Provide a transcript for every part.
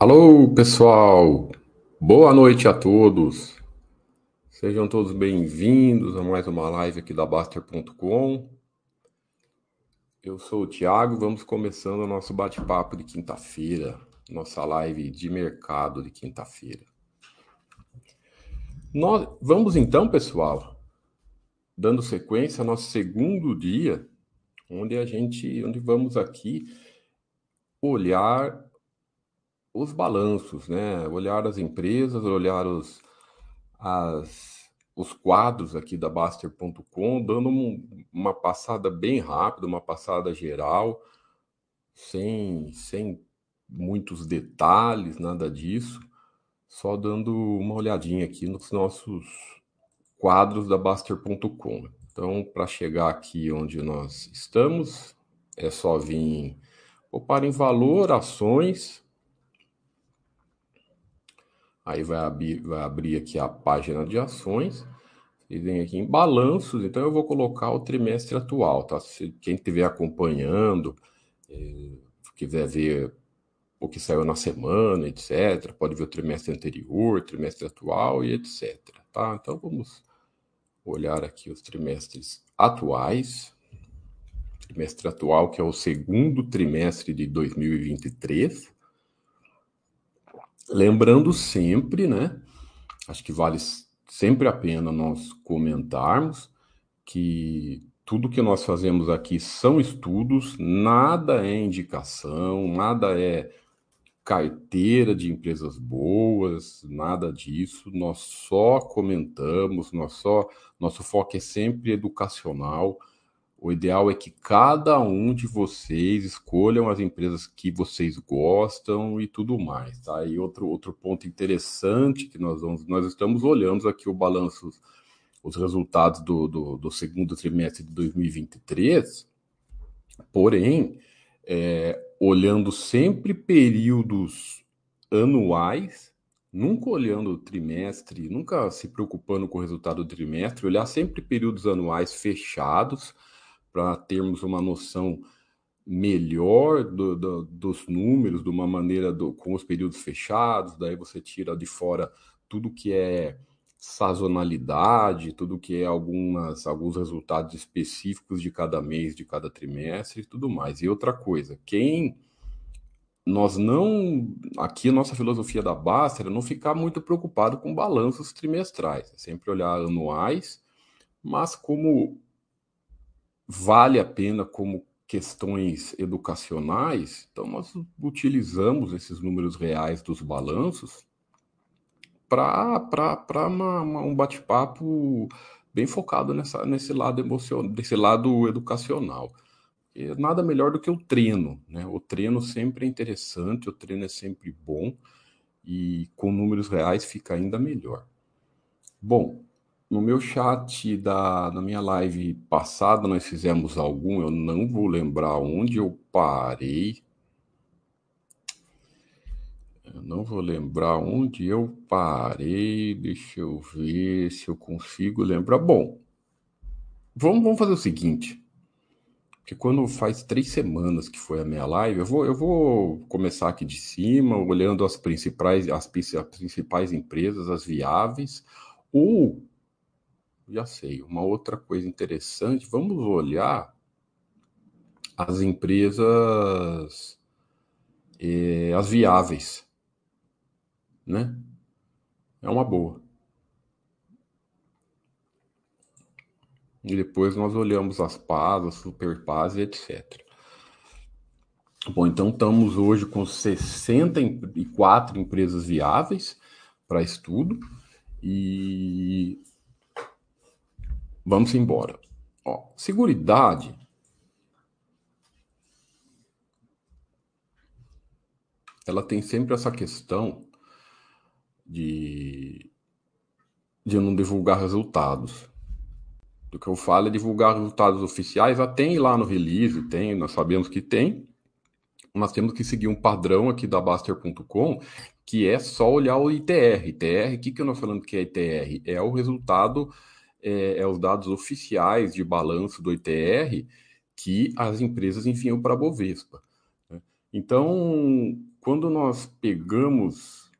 Alô, pessoal! Boa noite a todos! Sejam todos bem-vindos a mais uma live aqui da Baster.com. Eu sou o Thiago, vamos começando o nosso bate-papo de quinta-feira, nossa live de mercado de quinta-feira. Nós vamos então, pessoal, dando sequência ao nosso segundo dia, onde a gente, onde vamos aqui olhar os balanços, né? Olhar as empresas, olhar os, as, os quadros aqui da Baster.com, dando um, uma passada bem rápida, uma passada geral, sem, sem muitos detalhes, nada disso, só dando uma olhadinha aqui nos nossos quadros da Baster.com. Então, para chegar aqui onde nós estamos, é só vir poupar em valor, ações, Aí vai abrir, vai abrir aqui a página de ações. E vem aqui em balanços, então eu vou colocar o trimestre atual, tá? Se quem estiver acompanhando, eh, quiser ver o que saiu na semana, etc., pode ver o trimestre anterior, trimestre atual e etc. Tá? Então vamos olhar aqui os trimestres atuais. Trimestre atual, que é o segundo trimestre de 2023. Lembrando sempre, né? Acho que vale sempre a pena nós comentarmos que tudo que nós fazemos aqui são estudos, nada é indicação, nada é carteira de empresas boas, nada disso. Nós só comentamos, nós só nosso foco é sempre educacional. O ideal é que cada um de vocês escolham as empresas que vocês gostam e tudo mais, tá? E outro, outro ponto interessante que nós vamos, nós estamos olhando aqui o balanço, os resultados do, do, do segundo trimestre de 2023, porém, é, olhando sempre períodos anuais, nunca olhando o trimestre, nunca se preocupando com o resultado do trimestre, olhar sempre períodos anuais fechados, para termos uma noção melhor do, do, dos números, de uma maneira do, com os períodos fechados, daí você tira de fora tudo que é sazonalidade, tudo que é algumas, alguns resultados específicos de cada mês, de cada trimestre e tudo mais. E outra coisa, quem nós não. Aqui a nossa filosofia da Basta era não ficar muito preocupado com balanços trimestrais, é sempre olhar anuais, mas como vale a pena como questões educacionais, então nós utilizamos esses números reais dos balanços para um bate-papo bem focado nessa, nesse lado emocional, desse lado educacional. E nada melhor do que o treino, né? O treino sempre é interessante, o treino é sempre bom e com números reais fica ainda melhor. Bom, no meu chat da minha live passada nós fizemos algum, eu não vou lembrar onde eu parei. Eu não vou lembrar onde eu parei. Deixa eu ver se eu consigo lembrar. Bom, vamos, vamos fazer o seguinte. Porque quando faz três semanas que foi a minha live, eu vou, eu vou começar aqui de cima, olhando as principais, as, as principais empresas, as viáveis, ou já sei. Uma outra coisa interessante, vamos olhar as empresas, eh, as viáveis, né? É uma boa. E depois nós olhamos as PAS, as super PAS e etc. Bom, então estamos hoje com 64 empresas viáveis para estudo e Vamos embora. Ó, seguridade. Ela tem sempre essa questão de, de não divulgar resultados. Do que eu falo é divulgar resultados oficiais. Já tem lá no release, tem, nós sabemos que tem. Nós temos que seguir um padrão aqui da Baster.com, que é só olhar o ITR. ITR, o que, que eu estou falando que é ITR? É o resultado é, é os dados oficiais de balanço do ITR que as empresas enviam para a Bovespa. Né? Então, quando nós pegamos,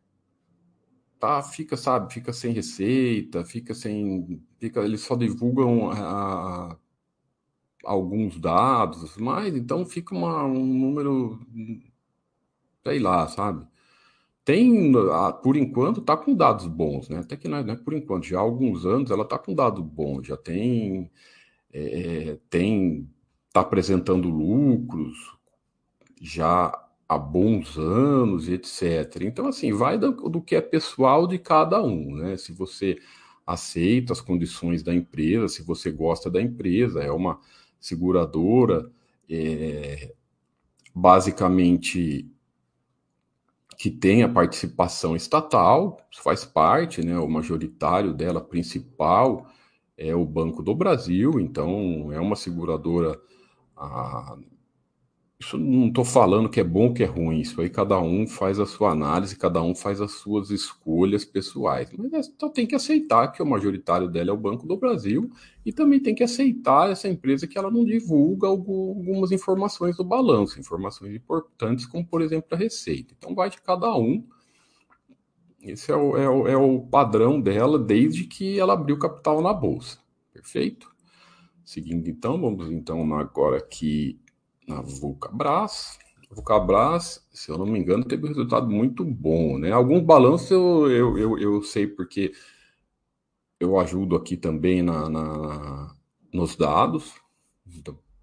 tá, fica, sabe, fica sem receita, fica sem, fica, eles só divulgam a, alguns dados, mas então fica uma, um número, sei lá, sabe? Tem, por enquanto, está com dados bons, né? Até que não é, não é, por enquanto, já há alguns anos ela está com dados bons, já tem, é, tem, está apresentando lucros já há bons anos, etc. Então, assim, vai do, do que é pessoal de cada um, né? Se você aceita as condições da empresa, se você gosta da empresa, é uma seguradora, é, basicamente que tem a participação estatal, faz parte, né, o majoritário dela principal é o Banco do Brasil, então é uma seguradora a, isso não estou falando que é bom ou que é ruim, isso aí cada um faz a sua análise, cada um faz as suas escolhas pessoais. Mas é, só tem que aceitar que o majoritário dela é o Banco do Brasil e também tem que aceitar essa empresa que ela não divulga algumas informações do balanço, informações importantes, como por exemplo a receita. Então vai de cada um. Esse é o, é o, é o padrão dela desde que ela abriu capital na Bolsa. Perfeito? Seguindo então, vamos então agora aqui na Vulcabras. Vulcabras, se eu não me engano, teve um resultado muito bom, né? Alguns balanços eu, eu, eu, eu sei porque eu ajudo aqui também na, na, nos dados,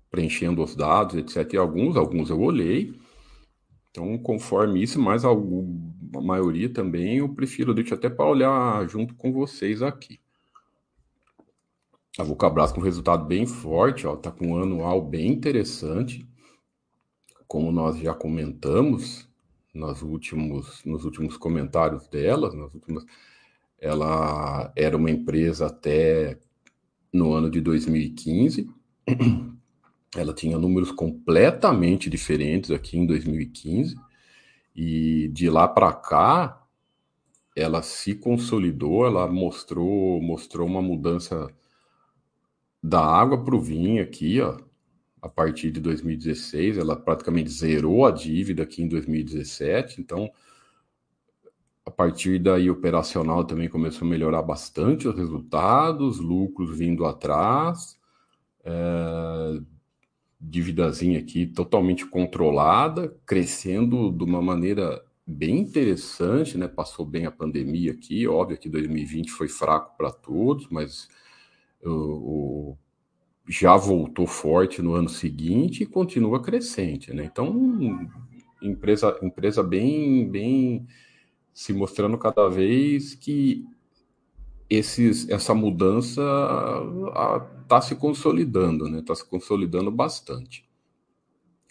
preenchendo os dados, etc. E alguns, alguns eu olhei. Então, conforme isso, mas a, maioria também eu prefiro, deixo até para olhar junto com vocês aqui. A Vulcabras com resultado bem forte, ó, tá com um anual bem interessante como nós já comentamos nos últimos, nos últimos comentários dela, nas últimas, ela era uma empresa até no ano de 2015. Ela tinha números completamente diferentes aqui em 2015. E de lá para cá, ela se consolidou, ela mostrou, mostrou uma mudança da água para o vinho aqui, ó a partir de 2016, ela praticamente zerou a dívida aqui em 2017, então a partir daí operacional também começou a melhorar bastante os resultados, lucros vindo atrás, é, dívidazinha aqui totalmente controlada, crescendo de uma maneira bem interessante, né? Passou bem a pandemia aqui, óbvio que 2020 foi fraco para todos, mas o, o já voltou forte no ano seguinte e continua crescente, né? Então, empresa, empresa bem, bem se mostrando cada vez que esses, essa mudança está se consolidando, né? Está se consolidando bastante.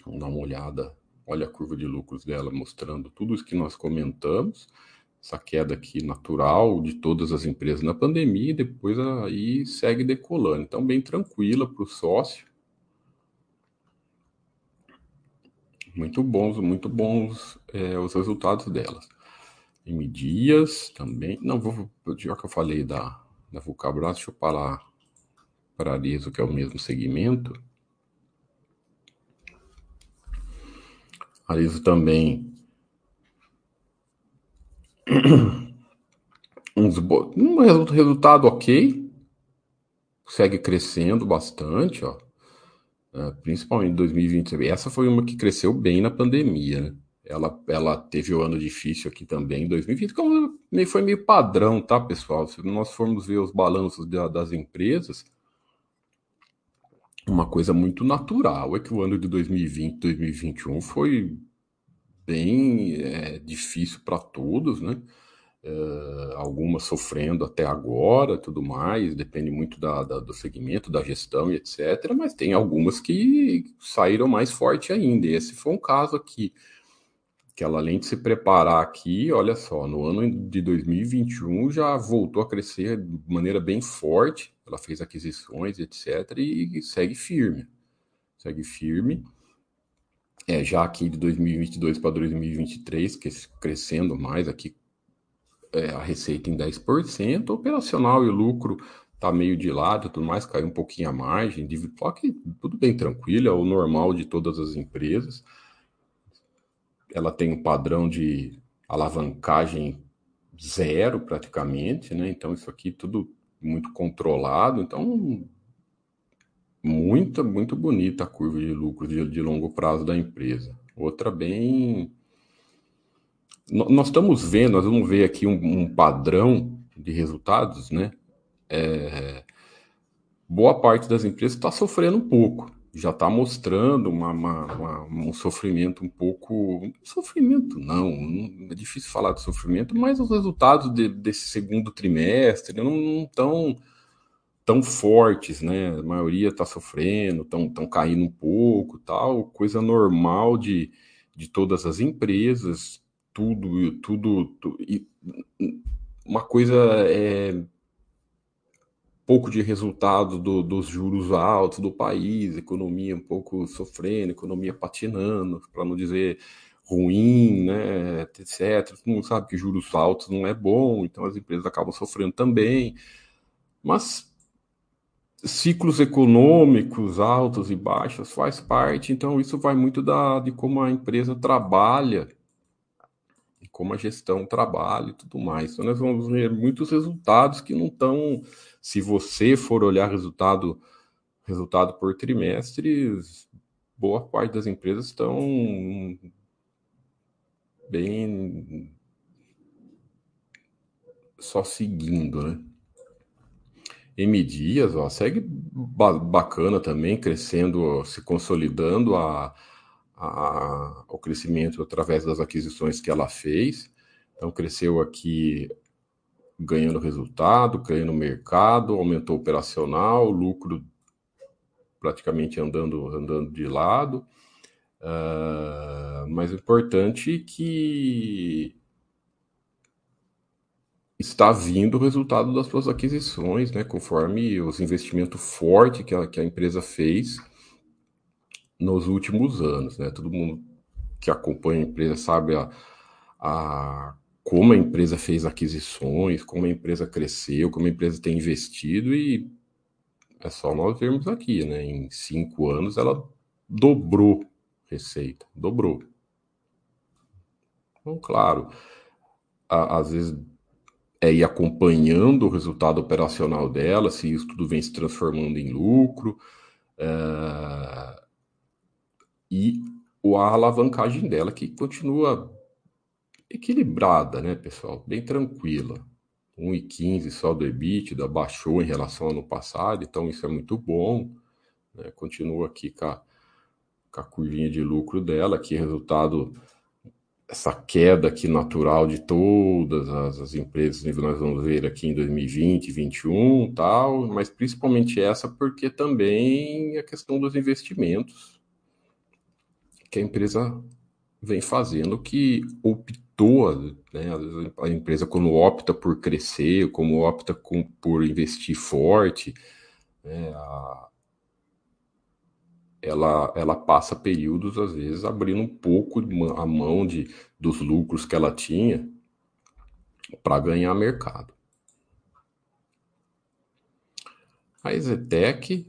Vamos dar uma olhada. Olha a curva de lucros dela mostrando tudo isso que nós comentamos essa queda aqui natural de todas as empresas na pandemia e depois aí segue decolando. Então, bem tranquila para o sócio. Muito bons, muito bons é, os resultados delas. M Dias também. Não, vou, já que eu falei da, da Vulcabras, deixa eu falar para Arizo, que é o mesmo segmento. Arizo também um resultado ok, segue crescendo bastante, ó. É, principalmente em 2020. Essa foi uma que cresceu bem na pandemia, né? Ela, ela teve o um ano difícil aqui também em 2020, como foi meio padrão, tá, pessoal? Se nós formos ver os balanços das empresas, uma coisa muito natural é que o ano de 2020, 2021 foi bem é, difícil para todos, né? Uh, algumas sofrendo até agora, tudo mais, depende muito da, da, do segmento, da gestão e etc. Mas tem algumas que saíram mais forte ainda. E esse foi um caso aqui, que ela além de se preparar aqui, olha só, no ano de 2021 já voltou a crescer de maneira bem forte. Ela fez aquisições, etc. E, e segue firme, segue firme é, já aqui de 2022 para 2023, que crescendo mais aqui é, a receita em 10%, operacional e lucro tá meio de lado, tudo mais, caiu um pouquinho a margem, que tudo bem tranquilo, é o normal de todas as empresas. ela tem um padrão de alavancagem zero praticamente, né? Então isso aqui tudo muito controlado, então muito muito bonita a curva de lucro de, de longo prazo da empresa. Outra bem nós estamos vendo, nós vamos ver aqui um, um padrão de resultados, né? É, boa parte das empresas está sofrendo um pouco, já está mostrando uma, uma, uma, um sofrimento um pouco. Sofrimento não, não, é difícil falar de sofrimento, mas os resultados de, desse segundo trimestre não estão tão fortes, né? A maioria está sofrendo, estão caindo um pouco, tal, coisa normal de, de todas as empresas, tudo, tudo, tudo e uma coisa é pouco de resultado do, dos juros altos do país, economia um pouco sofrendo, economia patinando, para não dizer ruim, né, etc. Todo mundo sabe que juros altos não é bom, então as empresas acabam sofrendo também. Mas ciclos econômicos altos e baixos faz parte, então isso vai muito da, de como a empresa trabalha, como a gestão trabalha e tudo mais. Então nós vamos ver muitos resultados que não estão se você for olhar resultado, resultado por trimestre, boa parte das empresas estão bem só seguindo, né? M Dias, ó, segue bacana também, crescendo, se consolidando a, a, o crescimento através das aquisições que ela fez. Então, cresceu aqui ganhando resultado, ganhando mercado, aumentou operacional, lucro praticamente andando, andando de lado. Uh, mas o importante é que está vindo o resultado das suas aquisições, né, conforme os investimentos fortes que a, que a empresa fez nos últimos anos. Né? Todo mundo que acompanha a empresa sabe a, a como a empresa fez aquisições, como a empresa cresceu, como a empresa tem investido e é só nós vermos aqui, né? Em cinco anos ela dobrou receita, dobrou. Então, claro, a, às vezes é acompanhando o resultado operacional dela, se isso tudo vem se transformando em lucro, é, e a alavancagem dela que continua equilibrada, né, pessoal? Bem tranquila. 1,15 só do EBITDA, baixou em relação ao ano passado, então isso é muito bom. Né? Continua aqui com a, com a curvinha de lucro dela, que resultado essa queda aqui natural de todas as, as empresas que nós vamos ver aqui em 2020, 2021 tal, mas principalmente essa porque também a questão dos investimentos que a empresa vem fazendo que optou, né, a empresa quando opta por crescer, como opta com, por investir forte, né, a, ela, ela passa períodos, às vezes, abrindo um pouco a mão de, dos lucros que ela tinha para ganhar mercado. A Ezetec,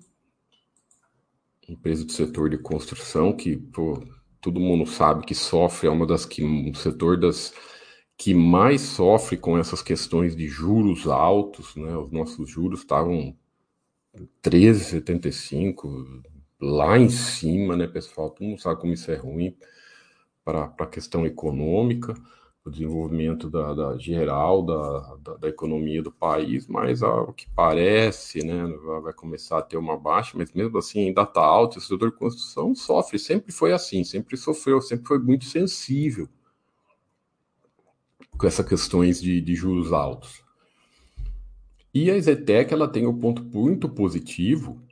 empresa do setor de construção, que pô, todo mundo sabe que sofre, é uma das que um setor das que mais sofre com essas questões de juros altos, né? Os nossos juros estavam 13,75 lá em cima, né, pessoal? Todo mundo sabe como isso é ruim para a questão econômica o desenvolvimento da, da geral da, da, da, economia do país, mas ao que parece, né, vai começar a ter uma baixa, mas mesmo assim ainda está alto. O setor de construção sofre, sempre foi assim, sempre sofreu, sempre foi muito sensível com essas questões de, de juros altos. E a Zetec ela tem um ponto muito positivo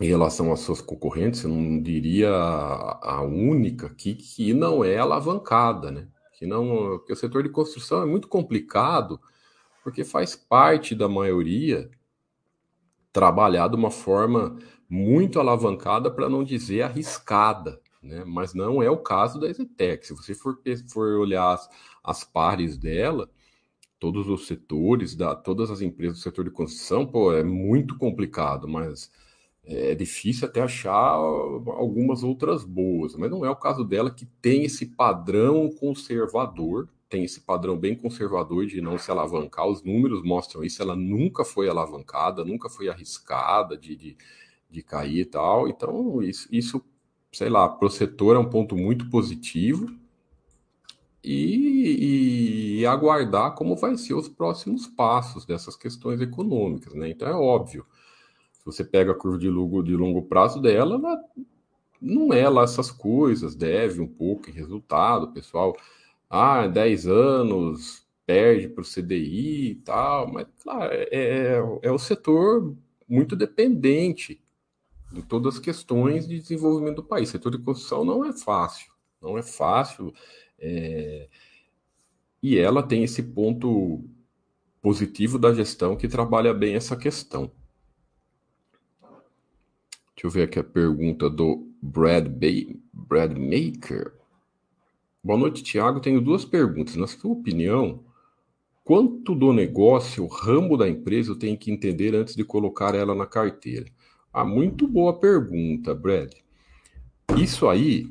em relação às suas concorrentes, eu não diria a, única aqui que não é alavancada, né? que não, que o setor de construção é muito complicado, porque faz parte da maioria trabalhar de uma forma muito alavancada, para não dizer arriscada, né? Mas não é o caso da Exetec. Se você for, for olhar as, as pares dela, todos os setores, da, todas as empresas do setor de construção, pô, é muito complicado, mas é difícil até achar algumas outras boas, mas não é o caso dela que tem esse padrão conservador, tem esse padrão bem conservador de não se alavancar. Os números mostram isso. Ela nunca foi alavancada, nunca foi arriscada de, de, de cair e tal. Então, isso, isso, sei lá, para o setor é um ponto muito positivo. E, e, aguardar como vai ser os próximos passos dessas questões econômicas, né? Então é óbvio se você pega a curva de longo, de longo prazo dela, ela não é lá essas coisas, deve um pouco em resultado, pessoal. Ah, 10 anos, perde para o CDI e tal, mas claro, é, é, é o setor muito dependente de todas as questões de desenvolvimento do país. O setor de construção não é fácil, não é fácil. É... E ela tem esse ponto positivo da gestão que trabalha bem essa questão. Deixa eu ver aqui a pergunta do Brad, Bay, Brad Maker. Boa noite, Tiago. Tenho duas perguntas. Na sua opinião, quanto do negócio, o ramo da empresa, eu tenho que entender antes de colocar ela na carteira? Ah, muito boa pergunta, Brad. Isso aí,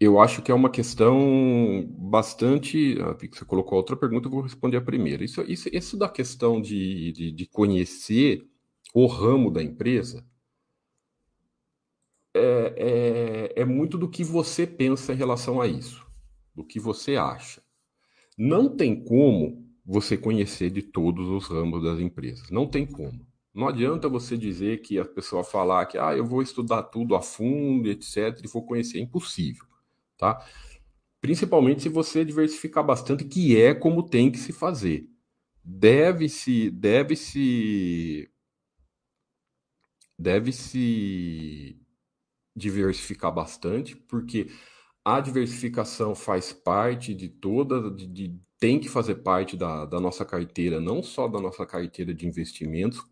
eu acho que é uma questão bastante. Ah, você colocou outra pergunta, eu vou responder a primeira. Isso, isso, isso da questão de, de, de conhecer o ramo da empresa é, é, é muito do que você pensa em relação a isso, do que você acha. Não tem como você conhecer de todos os ramos das empresas. Não tem como. Não adianta você dizer que a pessoa falar que ah, eu vou estudar tudo a fundo, etc, e vou conhecer. É impossível, tá? Principalmente se você diversificar bastante, que é como tem que se fazer. Deve-se, deve-se, deve-se diversificar bastante, porque a diversificação faz parte de toda, de, de, tem que fazer parte da, da nossa carteira, não só da nossa carteira de investimentos,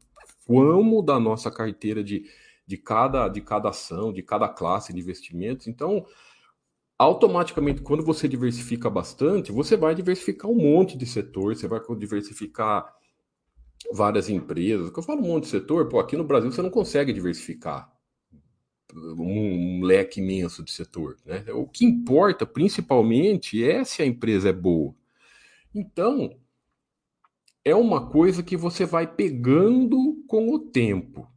como da nossa carteira de, de, cada, de cada ação, de cada classe de investimentos. Então, automaticamente, quando você diversifica bastante, você vai diversificar um monte de setor, você vai diversificar várias empresas. Quando eu falo um monte de setor, pô, aqui no Brasil você não consegue diversificar um, leque imenso de setor. Né? O que importa, principalmente, é se a empresa é boa. Então, é uma coisa que você vai pegando com o tempo.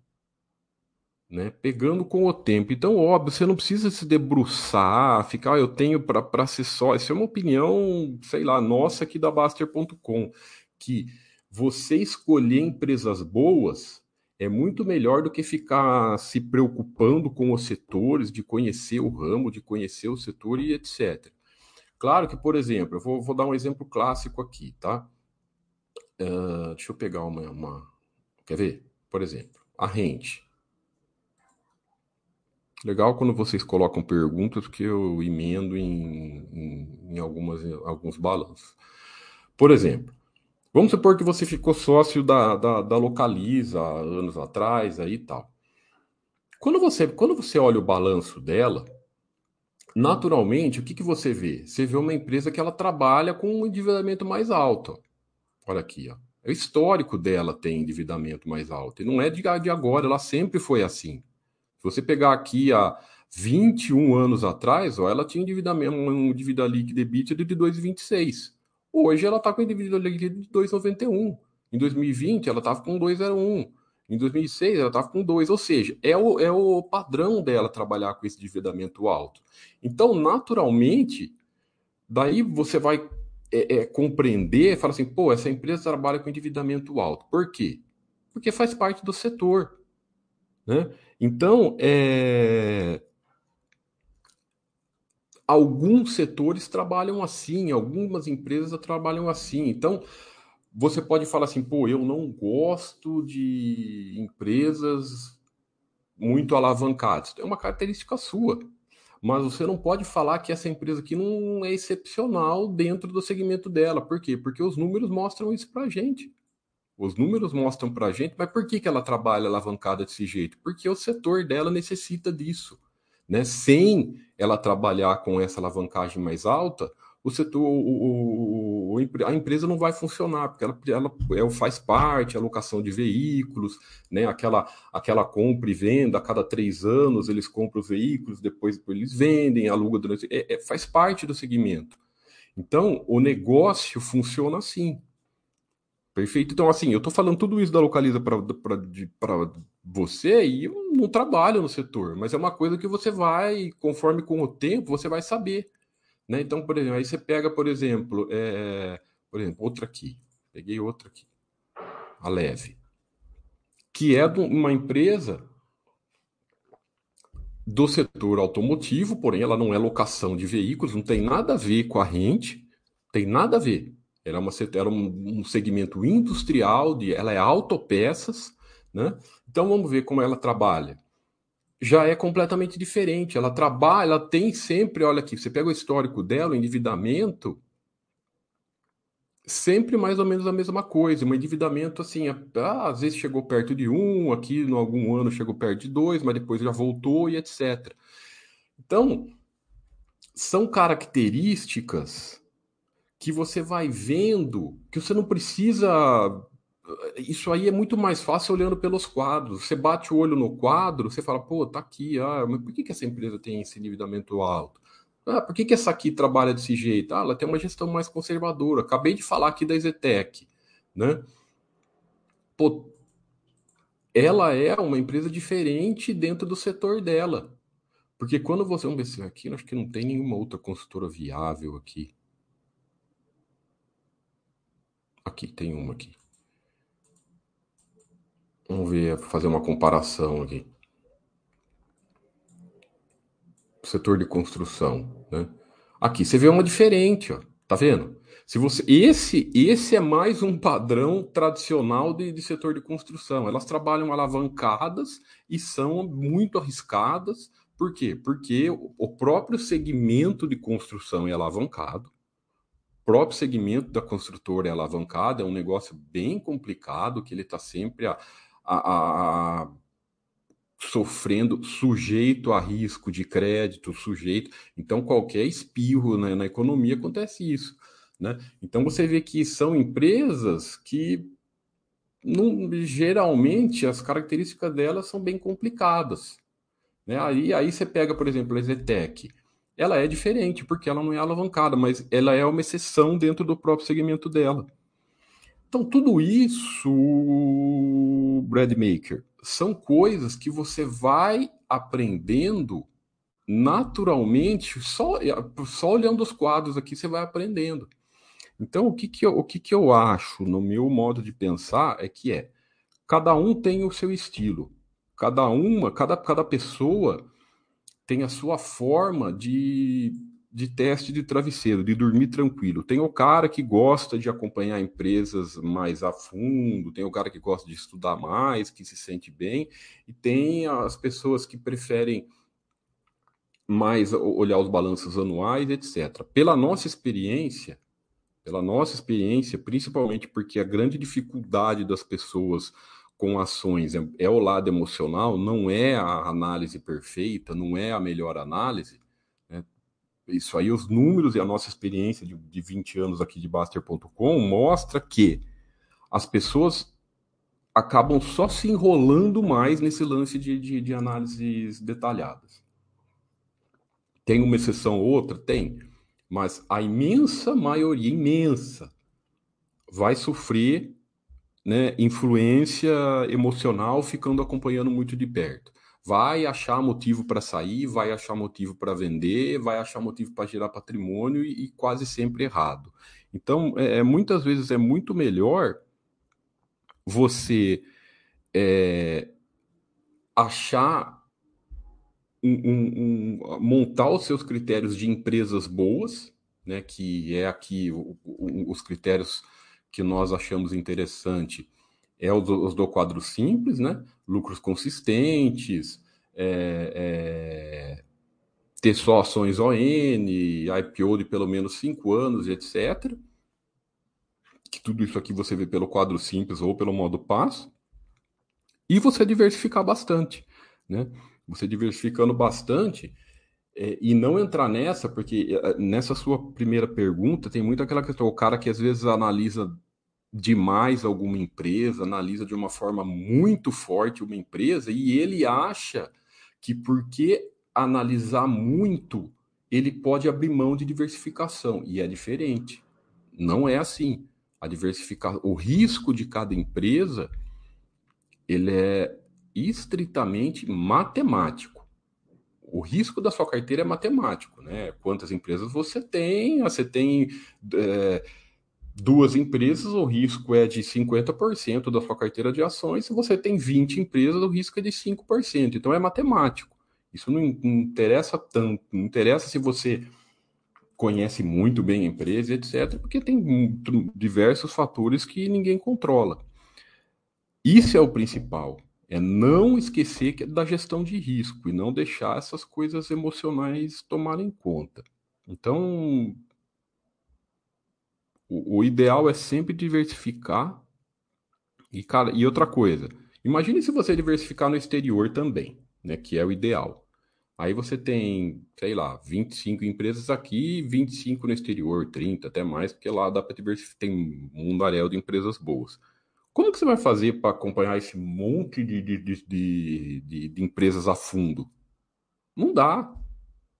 Né? Pegando com o tempo. Então, óbvio, você não precisa se debruçar, ficar, ah, eu tenho para ser só. Isso é uma opinião, sei lá, nossa aqui da Baster.com, que você escolher empresas boas é muito melhor do que ficar se preocupando com os setores, de conhecer o ramo, de conhecer o setor e etc. Claro que, por exemplo, eu vou, vou dar um exemplo clássico aqui, tá? Uh, deixa eu pegar uma, uma, Quer ver? Por exemplo, a rente. Legal quando vocês colocam perguntas, porque eu emendo em, em, em algumas, alguns balanços. Por exemplo, Vamos supor que você ficou sócio da, da, da Localiza anos atrás aí e tal. Quando você, quando você olha o balanço dela, naturalmente, o que, que você vê? Você vê uma empresa que ela trabalha com um endividamento mais alto. Olha aqui, ó. O histórico dela tem endividamento mais alto. E não é de, de agora, ela sempre foi assim. Se você pegar aqui há 21 anos atrás, ó, ela tinha endividamento, um dívida líquida EBITDA de 2,26. Hoje ela está com individualidade de 2,91. Em 2020 ela estava com 2,01. Em 2006 ela estava com 2, ou seja, é o, é o padrão dela trabalhar com esse endividamento alto. Então, naturalmente, daí você vai é, é, compreender, fala assim, pô, essa empresa trabalha com endividamento alto. Por quê? Porque faz parte do setor. Né? Então, é, alguns setores trabalham assim, algumas empresas trabalham assim. Então, você pode falar assim, pô, eu não gosto de empresas muito alavancadas. É uma característica sua. Mas você não pode falar que essa empresa aqui não é excepcional dentro do segmento dela. Por quê? Porque os números mostram isso para gente. Os números mostram para a gente, mas por que, que ela trabalha alavancada desse jeito? Porque o setor dela necessita disso. Né? Sem ela trabalhar com essa alavancagem mais alta, o setor, o, o, a empresa não vai funcionar, porque ela, ela, ela, faz parte, a alocação de veículos, né? aquela, aquela compra e venda, a cada três anos eles compram os veículos, depois, depois eles vendem, alugam durante. É, é, faz parte do segmento. Então, o negócio funciona assim. Perfeito? Então, assim, eu estou falando tudo isso da Localiza para você e eu não trabalho no setor, mas é uma coisa que você vai, conforme com o tempo, você vai saber. Né? Então, por exemplo, aí você pega, por exemplo, é, por exemplo, outra aqui. Peguei outra aqui. A Leve. Que é uma empresa do setor automotivo, porém ela não é locação de veículos, não tem nada a ver com a rente, tem nada a ver. Era, uma, era um, um segmento industrial, de, ela é autopeças, né? Então vamos ver como ela trabalha já é completamente diferente. Ela trabalha, ela tem sempre, olha aqui, você pega o histórico dela, o endividamento, sempre mais ou menos a mesma coisa. Um endividamento assim, ah, às vezes chegou perto de um, aqui em algum ano chegou perto de dois, mas depois já voltou e etc. Então, são características que você vai vendo que você não precisa isso aí é muito mais fácil olhando pelos quadros. Você bate o olho no quadro, você fala, pô, tá aqui, ah, mas por que, que essa empresa tem esse endividamento alto? Ah, por que, que essa aqui trabalha desse jeito? Ah, ela tem uma gestão mais conservadora. Acabei de falar aqui da Zetec, né? Pô, ela é uma empresa diferente dentro do setor dela. Porque quando você. Vamos ver se aqui, acho que não tem nenhuma outra consultora viável aqui. Aqui, tem uma aqui. Vamos ver, fazer uma comparação aqui. Setor de construção, né? Aqui você vê uma diferente, ó. Tá vendo? Se você esse esse é mais um padrão tradicional de, de setor de construção. Elas trabalham alavancadas e são muito arriscadas. Por quê? Porque o próprio segmento de construção é alavancado. Próprio segmento da construtora é alavancado, é um negócio bem complicado, que ele está sempre a, a, a, sofrendo, sujeito a risco de crédito, sujeito. Então, qualquer espirro né, na economia acontece isso. Né? Então, você vê que são empresas que geralmente as características delas são bem complicadas. Né? Aí, aí você pega, por exemplo, a Zetec. Ela é diferente, porque ela não é alavancada, mas ela é uma exceção dentro do próprio segmento dela. Então, tudo isso, Bradmaker, são coisas que você vai aprendendo naturalmente, só, só olhando os quadros aqui você vai aprendendo. Então, o que, que, eu, o que, que eu acho, no meu modo de pensar, é que é cada um tem o seu estilo, cada uma, cada, cada pessoa tem a sua forma de de teste de travesseiro, de dormir tranquilo. Tem o cara que gosta de acompanhar empresas mais a fundo, tem o cara que gosta de estudar mais, que se sente bem, e tem as pessoas que preferem mais olhar os balanços anuais, etc. Pela nossa experiência, pela nossa experiência, principalmente porque a grande dificuldade das pessoas com ações é, é o lado emocional, não é a análise perfeita, não é a melhor análise isso aí, os números e a nossa experiência de, de 20 anos aqui de Baster.com mostra que as pessoas acabam só se enrolando mais nesse lance de, de, de análises detalhadas. Tem uma exceção ou outra? Tem. Mas a imensa maioria, imensa, vai sofrer né, influência emocional ficando acompanhando muito de perto vai achar motivo para sair, vai achar motivo para vender, vai achar motivo para gerar patrimônio e, e, quase sempre errado. Então, é, é, muitas vezes é muito melhor você é, achar um, um, um, montar os seus critérios de empresas boas, né, que é aqui o, o, os critérios que nós achamos interessante é os, do quadro simples, né? Lucros consistentes, é, é, ter só ações ON, IPO de pelo menos cinco anos, etc. Que tudo isso aqui você vê pelo quadro simples ou pelo modo passo. E você diversificar bastante, né? Você diversificando bastante, é, e não entrar nessa, porque é, nessa sua primeira pergunta tem muito aquela questão, o cara que às vezes analisa demais alguma empresa, analisa de uma forma muito forte uma empresa e ele acha que porque analisar muito, ele pode abrir mão de diversificação e é diferente. Não é assim. A diversificação, o risco de cada empresa, ele é estritamente matemático. O risco da sua carteira é matemático, né? Quantas empresas você tem? Você tem é, duas empresas, o risco é de 50% da sua carteira de ações. Se você tem 20 empresas, o risco é de 5%. Então é matemático. Isso não, interessa tanto, não interessa se você conhece muito bem a empresa, etc., porque tem diversos fatores que ninguém controla. Isso é o principal. É não esquecer que é da gestão de risco e não deixar essas coisas emocionais tomarem conta. Então, o, o ideal é sempre diversificar. E, cara, e outra coisa, imagine se você diversificar no exterior também, né? Que é o ideal. Aí você tem, sei lá, 25 empresas aqui, 25 no exterior, 30 até mais, porque lá dá para diversificar, tem um mundaréu de empresas boas. Como que você vai fazer para acompanhar esse monte de, de, de, de, de empresas a fundo? Não dá.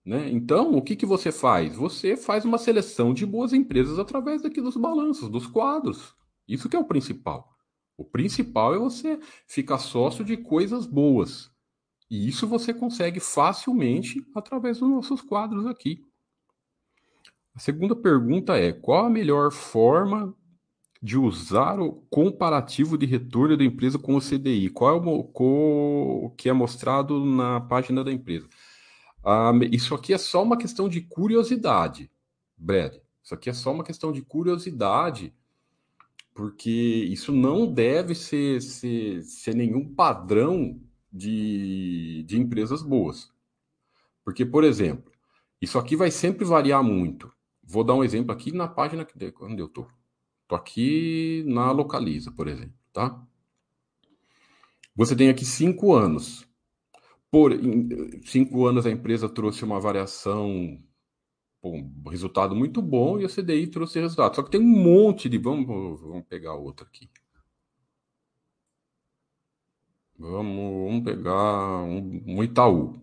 Né? Então, o que, que você faz? Você faz uma seleção de boas empresas através daqui dos balanços, dos quadros. Isso que é o principal. O principal é você ficar sócio de coisas boas. E isso você consegue facilmente através dos nossos quadros aqui. A segunda pergunta é: qual a melhor forma de usar o comparativo de retorno da empresa com o CDI? Qual é o, o que é mostrado na página da empresa? Ah, isso aqui é só uma questão de curiosidade, Brad. Isso aqui é só uma questão de curiosidade, porque isso não deve ser, ser, ser nenhum padrão de, de empresas boas. Porque, por exemplo, isso aqui vai sempre variar muito. Vou dar um exemplo aqui na página que onde eu tô. Tô aqui na Localiza, por exemplo, tá? Você tem aqui cinco anos. Por em cinco anos a empresa trouxe uma variação, um resultado muito bom e a CDI trouxe resultado. Só que tem um monte de. Vamos, vamos pegar outra aqui. Vamos, vamos pegar um, um Itaú.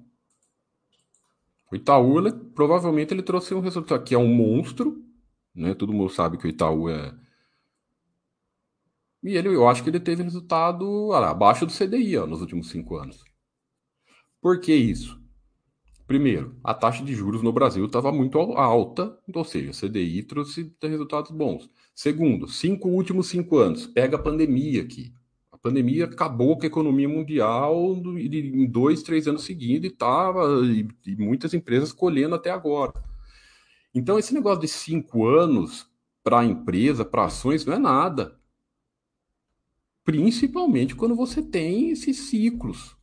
O Itaú, ele, provavelmente, ele trouxe um resultado que é um monstro, né? Todo mundo sabe que o Itaú é. E ele, eu acho que ele teve resultado olha, abaixo do CDI ó, nos últimos cinco anos. Por que isso? Primeiro, a taxa de juros no Brasil estava muito alta, ou seja, a CDI trouxe resultados bons. Segundo, cinco últimos cinco anos, pega a pandemia aqui. A pandemia acabou com a economia mundial em dois, três anos seguidos e estava e, e muitas empresas colhendo até agora. Então, esse negócio de cinco anos para a empresa, para ações, não é nada. Principalmente quando você tem esses ciclos.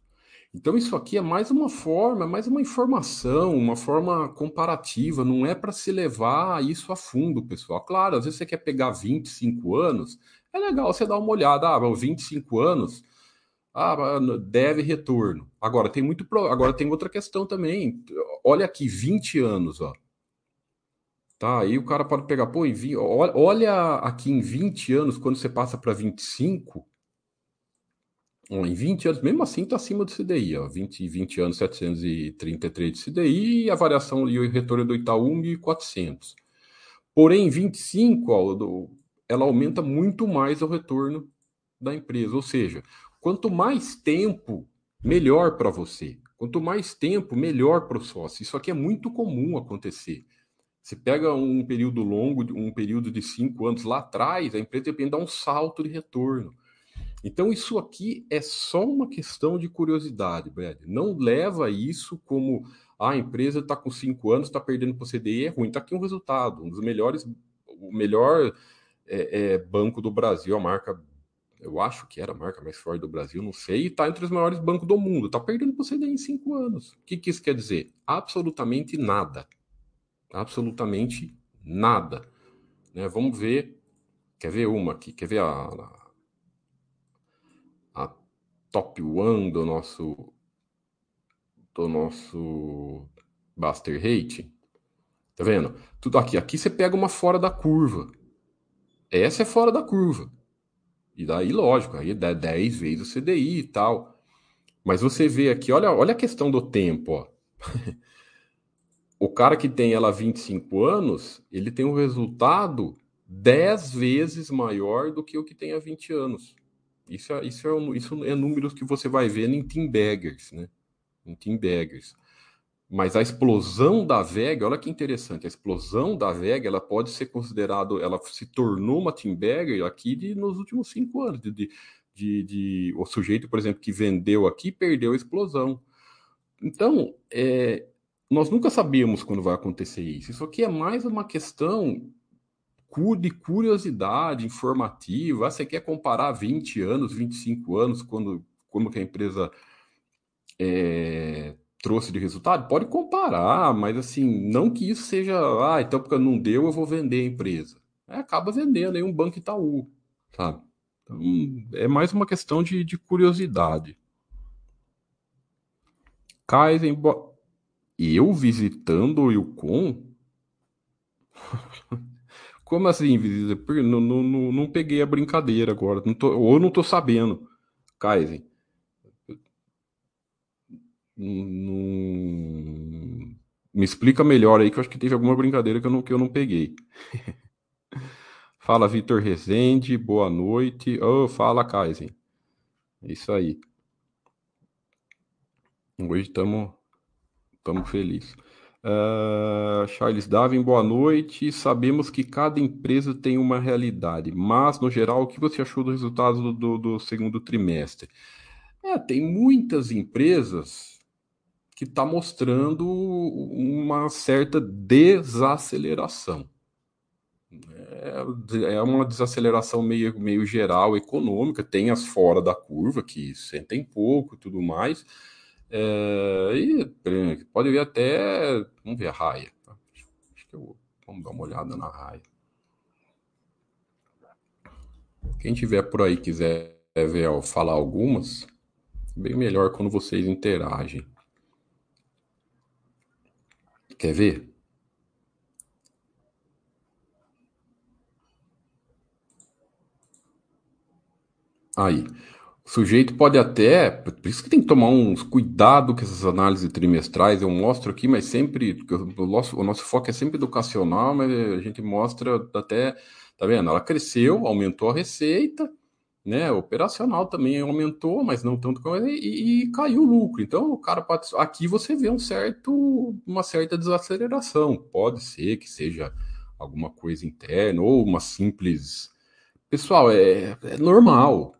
Então, isso aqui é mais uma forma, mais uma informação, uma forma comparativa, não é para se levar isso a fundo, pessoal. Claro, às vezes você quer pegar 25 anos, é legal você dar uma olhada, ah, 25 anos, ah, deve retorno. Agora tem muito, agora tem outra questão também. Olha aqui, 20 anos, ó. Tá, aí o cara pode pegar, pô, olha aqui em 20 anos, quando você passa para 25, em 20 anos, mesmo assim, está acima do CDI. Ó, 20, 20 anos, 733 de CDI e a variação e o retorno do Itaú, 1.400. Porém, 25, ó, do, ela aumenta muito mais o retorno da empresa. Ou seja, quanto mais tempo, melhor para você. Quanto mais tempo, melhor para o sócio. Isso aqui é muito comum acontecer. Você pega um período longo, um período de cinco anos lá atrás, a empresa depende dar um salto de retorno. Então, isso aqui é só uma questão de curiosidade, Brad. Não leva isso como ah, a empresa está com cinco anos, está perdendo para o CDI, é ruim. Está aqui um resultado, um dos melhores, o melhor é, é, banco do Brasil, a marca, eu acho que era a marca mais forte do Brasil, não sei, e está entre os maiores bancos do mundo. Está perdendo para o CDI em cinco anos. O que, que isso quer dizer? Absolutamente nada. Absolutamente nada. Né? Vamos ver. Quer ver uma aqui? Quer ver a, top one do nosso do nosso Buster Rate. Tá vendo? Tudo aqui. Aqui você pega uma fora da curva. Essa é fora da curva. E daí, lógico, aí dá 10 vezes o CDI e tal. Mas você vê aqui, olha, olha a questão do tempo, ó. o cara que tem ela há 25 anos, ele tem um resultado 10 vezes maior do que o que tem há 20 anos. Isso é, isso é, isso é números que você vai ver em Team Baggers, né? Em Team Baggers. Mas a explosão da VEG, olha que interessante, a explosão da VEG, ela pode ser considerado, ela se tornou uma team bagger aqui de, nos últimos cinco anos, de, de, de, o sujeito, por exemplo, que vendeu aqui, perdeu a explosão. Então, é, nós nunca sabíamos quando vai acontecer isso. Isso aqui é mais uma questão de curiosidade informativa. Ah, você quer comparar 20 anos, 25 anos, quando como que a empresa é, trouxe de resultado? Pode comparar, mas assim, não que isso seja, ah, então porque não deu, eu vou vender a empresa. É, acaba vendendo aí um banco Itaú, sabe? Então, é mais uma questão de, de curiosidade. Kaizen, eu visitando o Yukon? Como assim, visita? Não, não, não, não peguei a brincadeira agora, não tô, ou não tô sabendo. Kaizen. Não... Me explica melhor aí, que eu acho que teve alguma brincadeira que eu não, que eu não peguei. fala, Vitor Rezende, boa noite. Oh, fala, Kaizen. Isso aí. Hoje estamos felizes. Uh, Charles Davin, boa noite. Sabemos que cada empresa tem uma realidade, mas, no geral, o que você achou do resultado do, do, do segundo trimestre? É, tem muitas empresas que está mostrando uma certa desaceleração. É, é uma desaceleração meio, meio geral econômica, tem as fora da curva que sentem pouco e tudo mais. É, e pode ver até. Vamos ver a raia. Acho que eu, vamos dar uma olhada na raia. Quem tiver por aí quiser ver, falar algumas, bem melhor quando vocês interagem. Quer ver? Aí. O sujeito pode até. Por isso que tem que tomar uns cuidado com essas análises trimestrais. Eu mostro aqui, mas sempre. O nosso, o nosso foco é sempre educacional, mas a gente mostra até. Tá vendo? Ela cresceu, aumentou a receita, né? Operacional também aumentou, mas não tanto como e, e caiu o lucro. Então o cara pode, aqui você vê um certo, uma certa desaceleração. Pode ser que seja alguma coisa interna ou uma simples. Pessoal, é, é normal.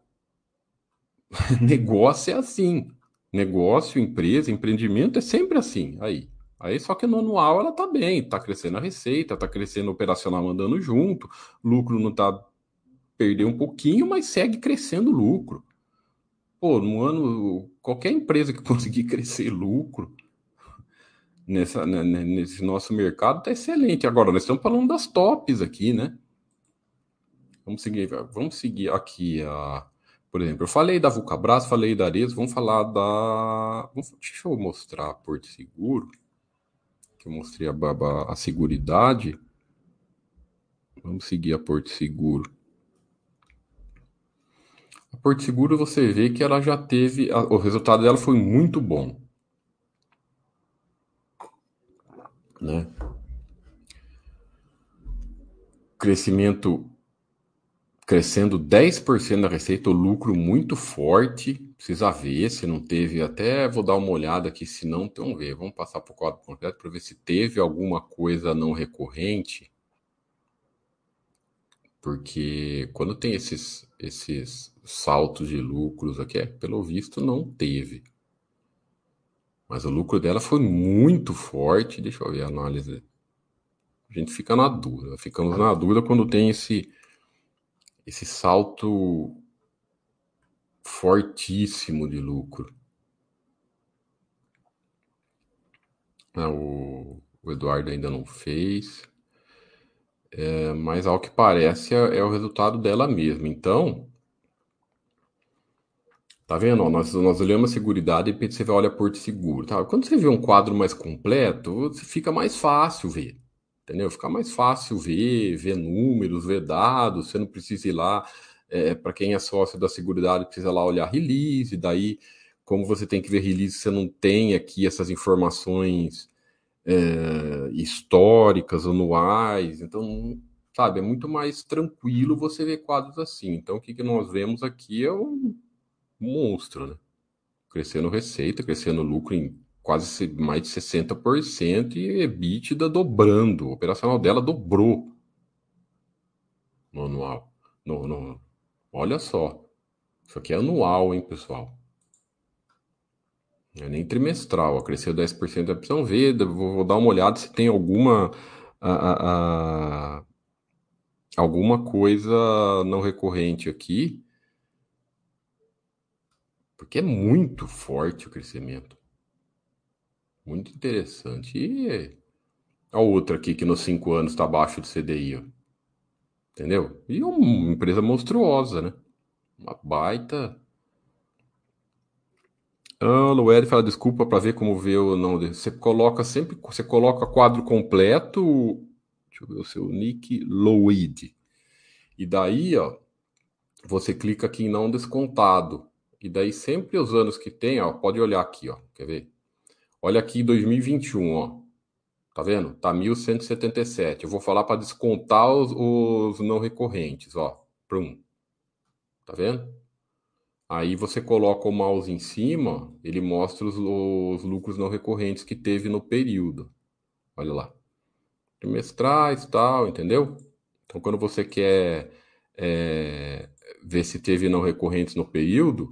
Negócio é assim. Negócio, empresa, empreendimento é sempre assim. Aí, aí só que no anual ela tá bem, tá crescendo a receita, tá crescendo o operacional andando junto, lucro não tá perder um pouquinho, mas segue crescendo lucro. Pô, no ano, qualquer empresa que conseguir crescer lucro nessa, né, né, nesse nosso mercado tá excelente. Agora, nós estamos falando das tops aqui, né? Vamos seguir, vamos seguir aqui a. Por exemplo, eu falei da Vulcabras, falei da Ares, vamos falar da. Deixa eu mostrar a Porto Seguro, que eu mostrei a, a, a Seguridade. Vamos seguir a Porto Seguro. A Porto Seguro você vê que ela já teve. A, o resultado dela foi muito bom. Né? Crescimento crescendo 10% da receita, o lucro muito forte. Precisa ver se não teve. Até vou dar uma olhada aqui, se não, então ver. Vamos passar para o quadro completo para ver se teve alguma coisa não recorrente. Porque quando tem esses, esses saltos de lucros aqui, é, pelo visto, não teve. Mas o lucro dela foi muito forte. Deixa eu ver a análise. A gente fica na dúvida. Ficamos na dúvida quando tem esse, esse salto fortíssimo de lucro. Ah, o, o Eduardo ainda não fez. É, mas ao que parece é, é o resultado dela mesma. Então, Tá vendo? Ó, nós, nós olhamos a seguridade e você olha Porto Seguro. Tá? Quando você vê um quadro mais completo, fica mais fácil ver. Entendeu? Fica mais fácil ver, ver números, ver dados. Você não precisa ir lá. É, Para quem é sócio da seguridade, precisa lá olhar release. Daí, como você tem que ver release, você não tem aqui essas informações é, históricas, anuais. Então, sabe, é muito mais tranquilo você ver quadros assim. Então, o que, que nós vemos aqui é um monstro, né? Crescendo receita, crescendo lucro em quase mais de 60% e EBITDA dobrando. O operacional dela dobrou no anual. No, no, olha só. Isso aqui é anual, hein, pessoal? Não é nem trimestral. Cresceu 10% da opção V. Vou, vou, dar uma olhada se tem alguma. A, a, a, alguma coisa não recorrente aqui porque é muito forte o crescimento. Muito interessante. E a outra aqui que nos cinco anos está abaixo do CDI. Ó. Entendeu? E uma empresa monstruosa, né? Uma baita. Ah, Lued fala desculpa para ver como vê ou não. Você coloca sempre, você coloca quadro completo. Deixa eu ver o seu nick Loid. E daí, ó, você clica aqui em não descontado. E daí sempre os anos que tem, ó, pode olhar aqui, ó, quer ver? Olha aqui 2021, ó. Tá vendo? Tá 1177. Eu vou falar para descontar os, os, não recorrentes, ó. Prum. Tá vendo? Aí você coloca o mouse em cima, ele mostra os, os lucros não recorrentes que teve no período. Olha lá. Trimestrais, tal, entendeu? Então quando você quer é, ver se teve não recorrentes no período,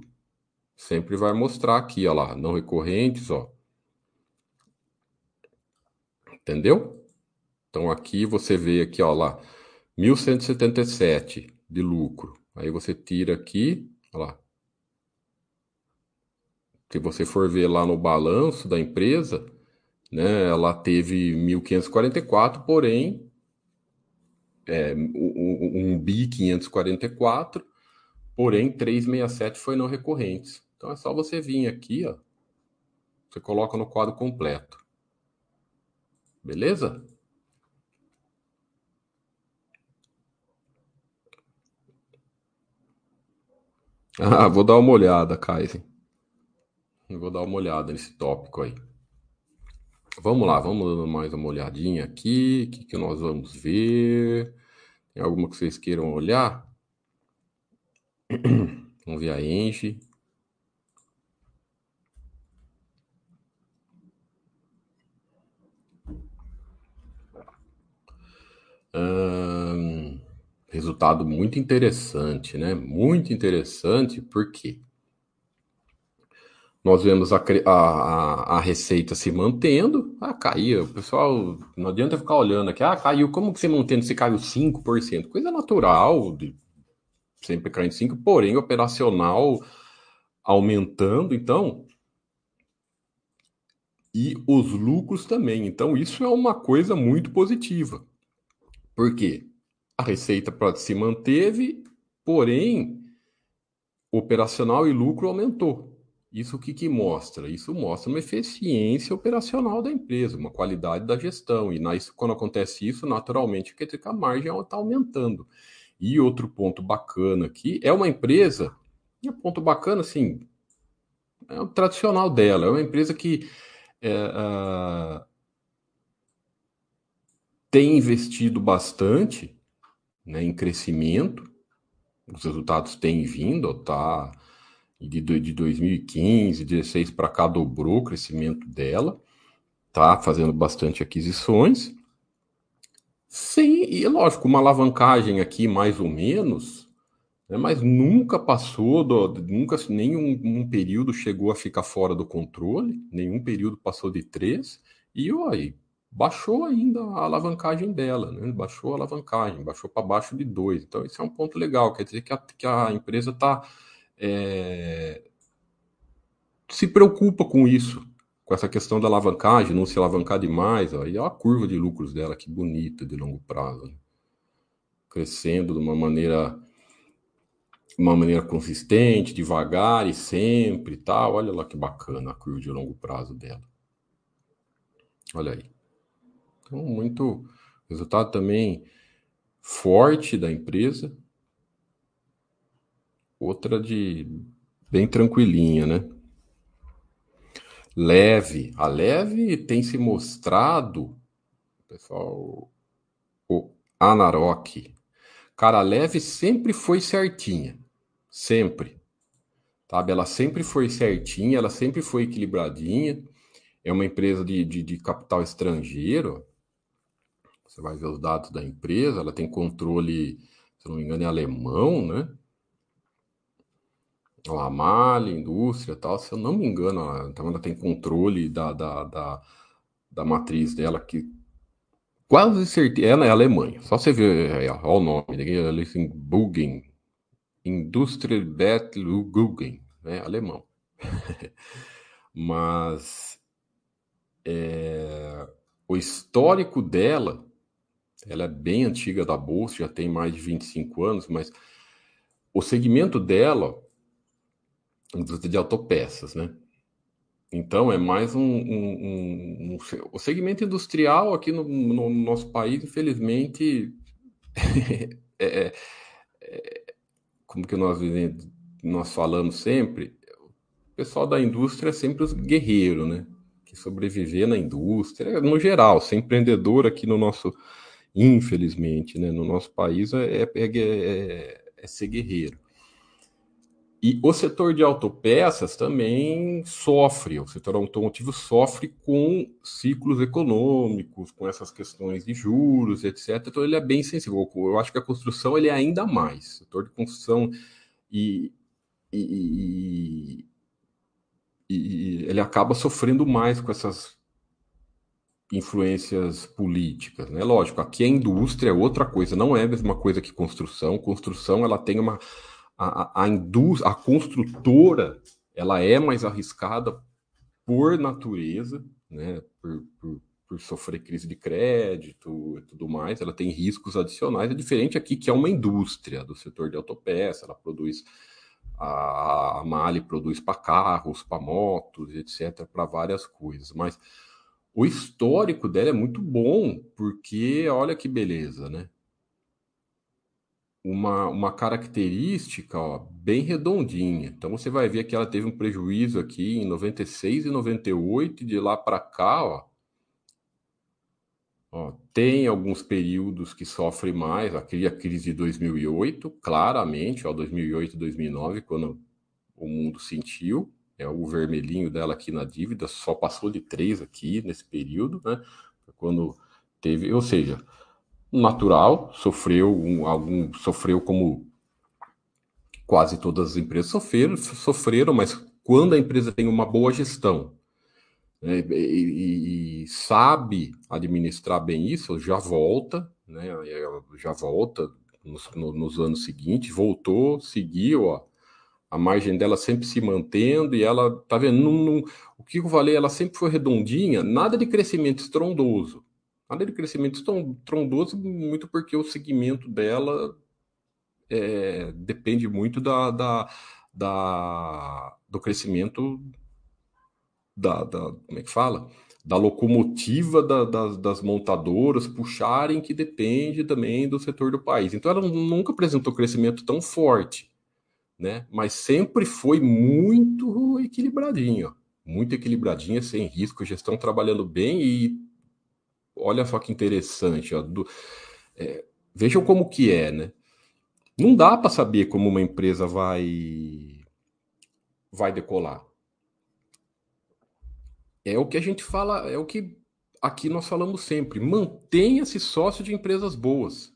sempre vai mostrar aqui, ó lá, não recorrentes, ó. Entendeu? Então aqui você vê aqui, ó lá, 1177 de lucro. Aí você tira aqui, ó lá. Se você for ver lá no balanço da empresa, né, ela teve 1544, porém é, um, bi 544, porém 367 foi não recorrentes. Então é só você vir aqui, ó. Você coloca no quadro completo. Beleza? Ah, vou dar uma olhada, Kaizen. Vou dar uma olhada nesse tópico aí. Vamos lá, vamos dando mais uma olhadinha aqui. O que, que nós vamos ver? Tem alguma que vocês queiram olhar? Vamos ver a Engie. Hum, resultado muito interessante, né? Muito interessante, porque nós vemos a, a, a receita se mantendo, ah, caiu, o pessoal, não adianta ficar olhando aqui, ah, caiu, como que você mantendo se caiu 5%? Coisa natural, de sempre caindo 5%, porém operacional aumentando, então, e os lucros também, então isso é uma coisa muito positiva. Por quê? A receita se manteve, porém, operacional e lucro aumentou. Isso o que, que mostra? Isso mostra uma eficiência operacional da empresa, uma qualidade da gestão. E na, quando acontece isso, naturalmente, quer dizer que a margem está aumentando. E outro ponto bacana aqui é uma empresa, e um ponto bacana, assim, é o tradicional dela, é uma empresa que é, uh, tem investido bastante né, em crescimento, os resultados têm vindo, tá? De, de 2015, 16 para cá dobrou o crescimento dela, tá fazendo bastante aquisições. Sim, e lógico, uma alavancagem aqui mais ou menos, né, mas nunca passou, do, nunca nenhum um período chegou a ficar fora do controle, nenhum período passou de três, e olha, baixou ainda a alavancagem dela, né? baixou a alavancagem, baixou para baixo de 2. Então, isso é um ponto legal, quer dizer que a, que a empresa está é, se preocupa com isso, com essa questão da alavancagem, não se alavancar demais. Olha a curva de lucros dela, que bonita de longo prazo. Né? Crescendo de uma maneira uma maneira consistente, devagar e sempre, tá? Olha lá que bacana a curva de longo prazo dela. Olha aí. Então, muito resultado também forte da empresa. Outra de bem tranquilinha, né? Leve. A leve tem se mostrado, pessoal, o Anarok. Cara, a leve sempre foi certinha. Sempre. Sabe? Ela sempre foi certinha, ela sempre foi equilibradinha. É uma empresa de, de, de capital estrangeiro. Você vai ver os dados da empresa, ela tem controle, se não me engano, é alemão, né? A Mali, indústria tal, se eu não me engano, ela, ela tem controle da, da, da, da matriz dela, que quase certeza, ela é Alemanha, só você ver, aí, ó, o nome, ela é assim, Bugen, Industriebettluggen, né, alemão. Mas é, o histórico dela, ela é bem antiga da bolsa, já tem mais de 25 anos, mas o segmento dela indústria de autopeças, né? Então é mais um, um, um, um, o segmento industrial aqui no, no nosso país, infelizmente, é, é, é, como que nós nós falamos sempre, o pessoal da indústria é sempre os guerreiros, né? Que sobreviver na indústria, no geral, ser empreendedor aqui no nosso, infelizmente, né? No nosso país é, é, é, é ser guerreiro. E o setor de autopeças também sofre, o setor automotivo sofre com ciclos econômicos, com essas questões de juros, etc. Então ele é bem sensível. Eu acho que a construção ele é ainda mais. O setor de construção e, e, e, e ele acaba sofrendo mais com essas influências políticas, né? Lógico, aqui a indústria é outra coisa, não é a mesma coisa que construção. Construção ela tem uma a, a, indústria, a construtora, ela é mais arriscada por natureza, né, por, por, por, sofrer crise de crédito e tudo mais, ela tem riscos adicionais, é diferente aqui que é uma indústria do setor de autopeça, ela produz, a, a Mali produz para carros, para motos, etc., para várias coisas, mas o histórico dela é muito bom, porque olha que beleza, né? uma, uma característica ó, bem redondinha. Então você vai ver que ela teve um prejuízo aqui em 96 e 98, e de lá para cá, ó, ó, tem alguns períodos que sofre mais, aqui a crise de 2008, claramente, ó, 2008 2009, quando o mundo sentiu, é o vermelhinho dela aqui na dívida, só passou de 3 aqui nesse período, né? Quando teve, ou seja, natural, sofreu um, algum, sofreu como quase todas as empresas sofreram, sofreram, mas quando a empresa tem uma boa gestão né, e, e, sabe administrar bem isso, já volta, né, já volta nos, nos anos seguintes, voltou, seguiu, ó, a margem dela sempre se mantendo e ela, tá vendo, não, o que eu falei, ela sempre foi redondinha, nada de crescimento estrondoso, Nada de crescimento tão trondoso, muito porque o segmento dela é, depende muito da, da, da, do crescimento da, da, como é que fala? Da locomotiva da, das montadoras puxarem, que depende também do setor do país. Então ela nunca apresentou crescimento tão forte, né? Mas sempre foi muito equilibradinha, muito equilibradinha, sem risco, gestão trabalhando bem e olha só que interessante, ó, do, é, vejam como que é, né? Não dá para saber como uma empresa vai vai decolar. É o que a gente fala, é o que aqui nós falamos sempre. Mantenha-se sócio de empresas boas.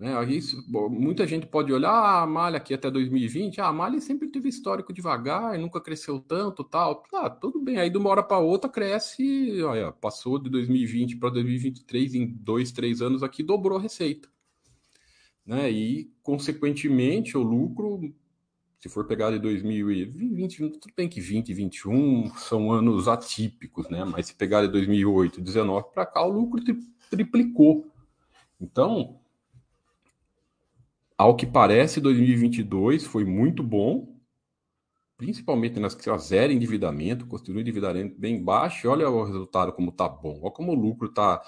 Né? Aí, muita gente pode olhar ah, a Malha aqui até 2020. Ah, a Malha sempre teve histórico devagar, nunca cresceu tanto, tal. Ah, tudo bem. Aí de uma hora para outra cresce. Olha, passou de 2020 para 2023 em dois, três anos aqui dobrou a receita, né? E consequentemente o lucro, se for pegar de 2020, tudo bem que 20 e 21 são anos atípicos, né? Mas se pegar de 2008, 19 para cá, o lucro triplicou. Então Ao que parece, 2022 foi muito bom, principalmente nas que zero endividamento, construiu endividamento bem baixo, olha o resultado como tá bom, olha como o lucro tá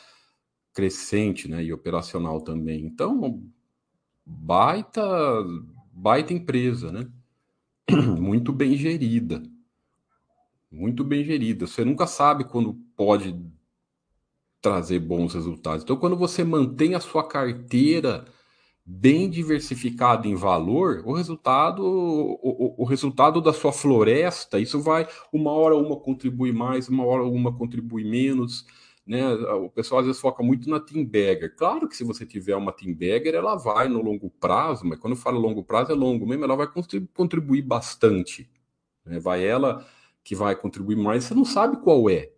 crescente, né, e operacional também. Então, baita baita empresa, né? Muito bem gerida. Muito bem gerida. Você nunca sabe quando pode trazer bons resultados. Então, quando você mantém a sua carteira bem diversificado em valor, o resultado, o, o, o, resultado da sua floresta, isso vai, uma hora uma contribui mais, uma hora uma contribui menos, né? O pessoal às vezes foca muito na team bagger. Claro que se você tiver uma team bagger, ela vai no longo prazo, mas quando eu falo longo prazo é longo mesmo, ela vai contribuir bastante, né? Vai ela que vai contribuir mais, você não sabe qual é,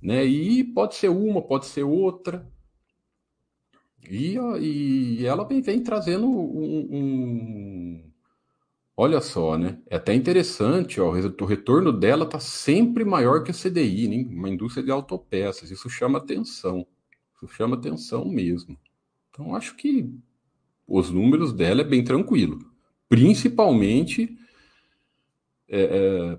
né? E pode ser uma, pode ser outra, e, e ela vem, vem trazendo um, um, Olha só, né? É até interessante, ó, o retorno dela está sempre maior que a CDI, né? uma indústria de autopeças. Isso chama atenção. Isso chama atenção mesmo. Então, acho que os números dela é bem tranquilo. Principalmente é, é,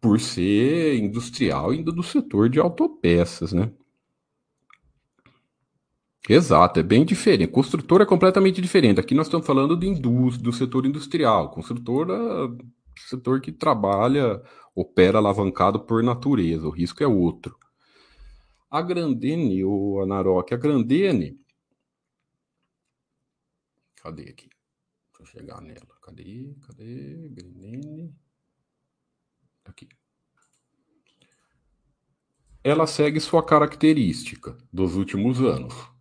por ser industrial ainda do setor de autopeças, né? Exato, é bem diferente. Construtora é completamente diferente. Aqui nós estamos falando de indústria, do setor industrial. Construtora, setor que trabalha, opera alavancado por natureza. O risco é outro. A Grandene, o Anaroc, a Grandene. Cadê aqui? Deixa eu chegar nela. Cadê? Cadê? Grandene. Aqui. Ela segue sua característica dos últimos anos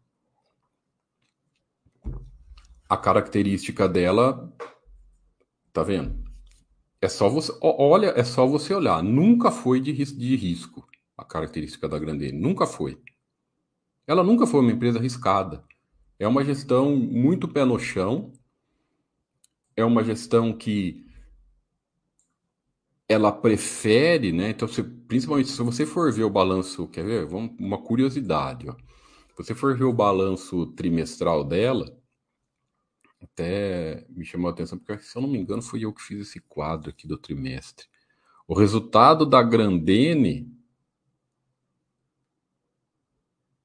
a característica dela, tá vendo? É só você, olha, é só você olhar. Nunca foi de, de risco a característica da Grandene, nunca foi. Ela nunca foi uma empresa arriscada. É uma gestão muito pé no chão. É uma gestão que ela prefere, né? Então, se, principalmente se você for ver o balanço, quer ver? Vamos, uma curiosidade, ó. Se você for ver o balanço trimestral dela, até me chamou a atenção, porque se eu não me engano, fui eu que fiz esse quadro aqui do trimestre. O resultado da Grandene,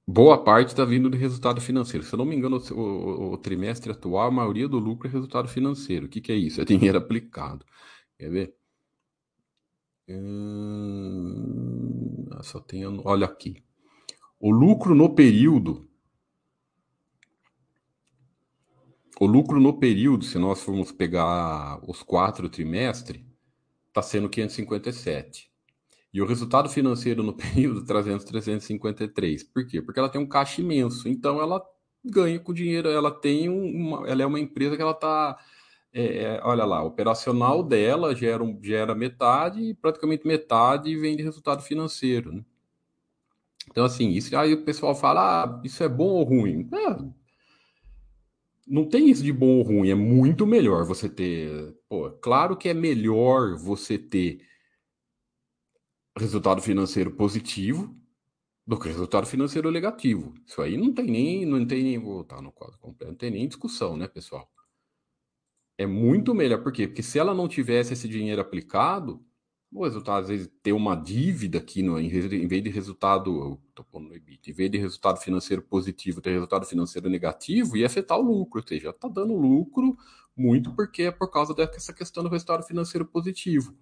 boa parte está vindo de resultado financeiro. Se eu não me engano, o, o, o, trimestre atual, a maioria do lucro é resultado financeiro. O que, que é isso? É dinheiro aplicado. Quer ver? Hum, só tem. Olha aqui. O lucro no período o lucro no período, se nós formos pegar os quatro trimestres, está sendo 557. E o resultado financeiro no período trazendo 353. Por quê? Porque ela tem um caixa imenso. Então ela ganha com dinheiro, ela tem uma, ela é uma empresa que ela está, é, é, olha lá, operacional dela gera, gera metade e praticamente metade vem de resultado financeiro, né? Então assim, isso aí o pessoal fala, ah, isso é bom ou ruim? É, não tem isso de bom ou ruim, é muito melhor você ter. Pô, claro que é melhor você ter resultado financeiro positivo do que resultado financeiro negativo. Isso aí não tem nem, não tem nem, vou no quadro completo, não tem nem discussão, né, pessoal? É muito melhor, por quê? Porque se ela não tivesse esse dinheiro aplicado, o resultado, às vezes, ter uma dívida aqui, no, em, vez de resultado, pondo no EBIT, em vez de resultado financeiro positivo, ter resultado financeiro negativo, ia afetar o lucro, ou seja, está dando lucro muito porque é por causa dessa questão do resultado financeiro positivo.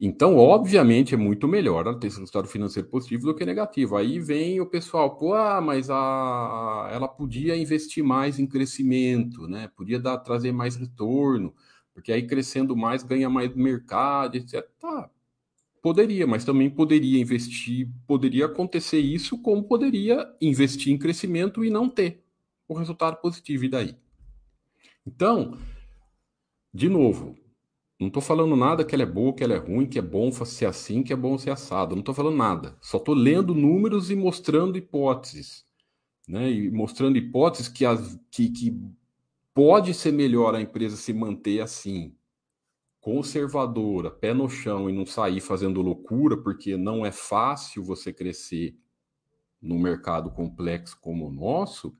Então, obviamente, é muito melhor ela ter esse resultado financeiro positivo do que negativo. Aí vem o pessoal, pô, ah, mas a, ela podia investir mais em crescimento, né? Podia dar, trazer mais retorno porque aí crescendo mais ganha mais mercado, etc. Tá, poderia, mas também poderia investir, poderia acontecer isso, como poderia investir em crescimento e não ter o resultado positivo, e daí? Então, de novo, não estou falando nada que ela é boa, que ela é ruim, que é bom ser assim, que é bom ser assado. Não estou falando nada. Só estou lendo números e mostrando hipóteses. Né? E mostrando hipóteses que, as, que, que pode ser melhor a empresa se manter assim, conservadora, pé no chão e não sair fazendo loucura, porque não é fácil você crescer num mercado complexo como o nosso,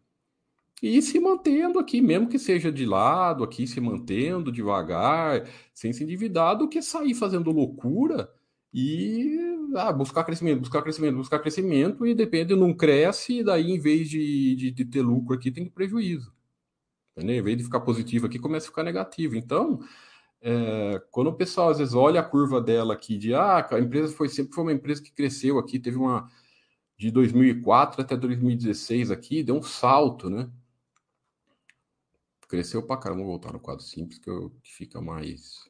e se mantendo aqui, mesmo que seja de lado, aqui se mantendo devagar, sem se endividar, do que sair fazendo loucura e ah, buscar crescimento, buscar crescimento, buscar crescimento, e depende, não cresce, e daí em vez de, de, de ter lucro aqui, tem prejuízo. Em vez de ficar positivo aqui, começa a ficar negativo. Então, é, quando o pessoal às vezes olha a curva dela aqui de ah, a empresa foi sempre foi uma empresa que cresceu aqui, teve uma de 2004 até 2016 aqui, deu um salto, né? Cresceu pra caramba, vou voltar no quadro simples que, eu, que fica mais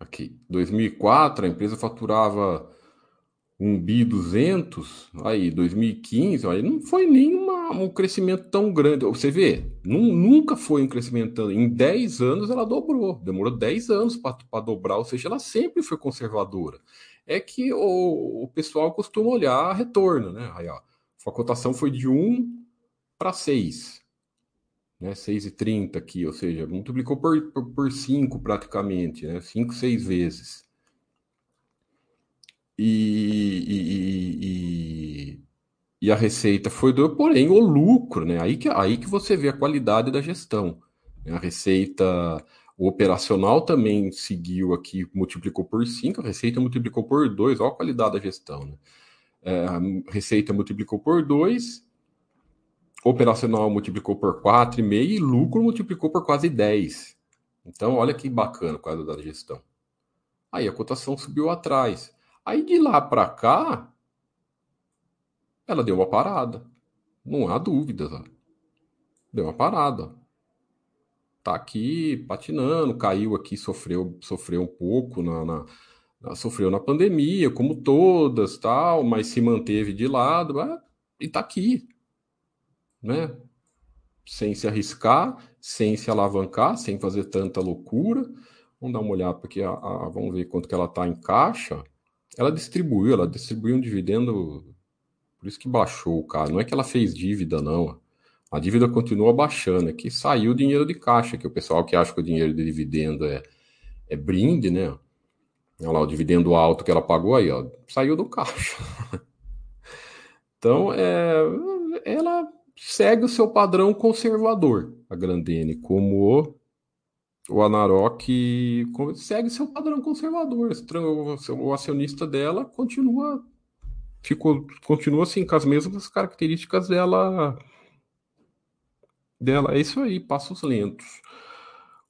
Aqui, 2004 a empresa faturava um bi 200, aí 2015, aí não foi nem uma, um crescimento tão grande. Você vê, nunca foi um crescimento tão. Em 10 anos ela dobrou, demorou 10 anos para dobrar, ou seja, ela sempre foi conservadora. É que o, o pessoal costuma olhar retorno, né? Aí, ó, a cotação foi de 1 para 6 né, 6,30 aqui, ou seja, multiplicou por, por, por 5 praticamente, né, 5, 6 vezes. E, e, e, a receita foi do, porém, o lucro, né, aí que, aí que você vê a qualidade da gestão. Né, a receita o operacional também seguiu aqui, multiplicou por 5, a receita multiplicou por 2, olha a qualidade da gestão. Né? É, a receita multiplicou por 2 operacional multiplicou por 4,5 e lucro multiplicou por quase 10. Então, olha que bacana o quadro da gestão. Aí a cotação subiu atrás. Aí de lá para cá, ela deu uma parada. Não há dúvida. Tá? Deu uma parada. Tá aqui patinando, caiu aqui, sofreu, sofreu um pouco na, na, sofreu na pandemia, como todas, tal, mas se manteve de lado, e tá aqui né? Sem se arriscar, sem se alavancar, sem fazer tanta loucura. Vamos dar uma olhada porque a, a, vamos ver quanto que ela está em caixa. Ela distribuiu, ela distribuiu um dividendo, por isso que baixou o cara. Não é que ela fez dívida, não. A dívida continua baixando, é que saiu o dinheiro de caixa, que o pessoal que acha que o dinheiro de dividendo é, é brinde, né? Olha lá, o dividendo alto que ela pagou aí, ó, saiu do caixa. então, é, ela segue o seu padrão conservador, a Grandene, como o, Anarok segue seu padrão conservador. O, acionista dela continua ficou, continua assim com as mesmas características dela dela. É isso aí, passos lentos.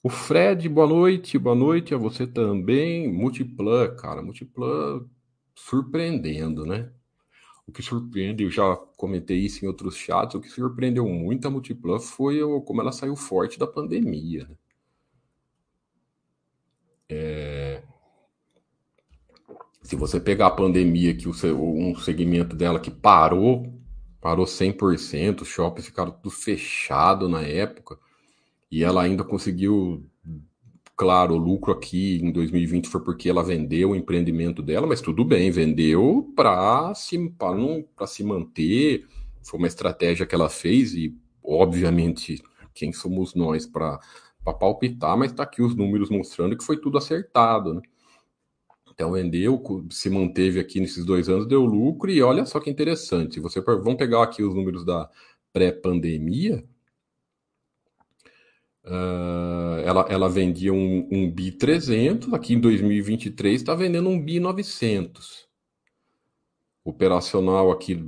O Fred, boa noite, boa noite a você também. Multiplan, cara, Multiplan surpreendendo, né? O que surpreende, eu já comentei isso em outros chats, o que surpreendeu muito a Multiplan foi como ela saiu forte da pandemia. Né? É... Se você pegar a pandemia, que o, um segmento dela que parou, parou 100%, os shoppings ficaram tudo fechado na época, e ela ainda conseguiu Claro, o lucro aqui em 2020 foi porque ela vendeu o empreendimento dela, mas tudo bem, vendeu para se, se manter. Foi uma estratégia que ela fez e, obviamente, quem somos nós para palpitar, mas está aqui os números mostrando que foi tudo acertado, né? Então vendeu, se manteve aqui nesses dois anos, deu lucro e olha só que interessante. Você vamos pegar aqui os números da pré-pandemia. Uh, ela, ela vendia um, um BI 300, aqui em 2023 está vendendo um BI 900. Operacional aqui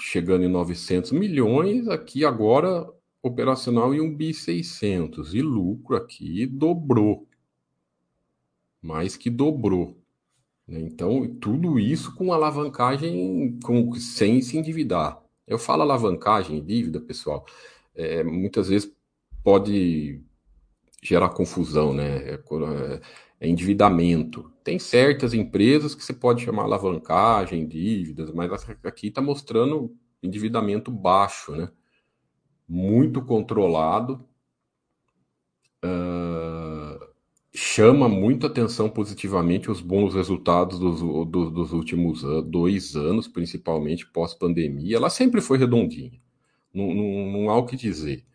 chegando em 900 milhões, aqui agora operacional em um BI 600. E lucro aqui dobrou. Mais que dobrou. Né? Então, tudo isso com alavancagem, com, sem se endividar. Eu falo alavancagem e dívida, pessoal, é, muitas vezes pode gerar confusão, né? É, é, é endividamento. Tem certas empresas que você pode chamar alavancagem, dívidas, mas aqui está mostrando endividamento baixo, né? Muito controlado. Uh, chama muito atenção positivamente os bons resultados dos, dos, últimos dois anos, principalmente pós-pandemia. Ela sempre foi redondinha, não, não, não há o que dizer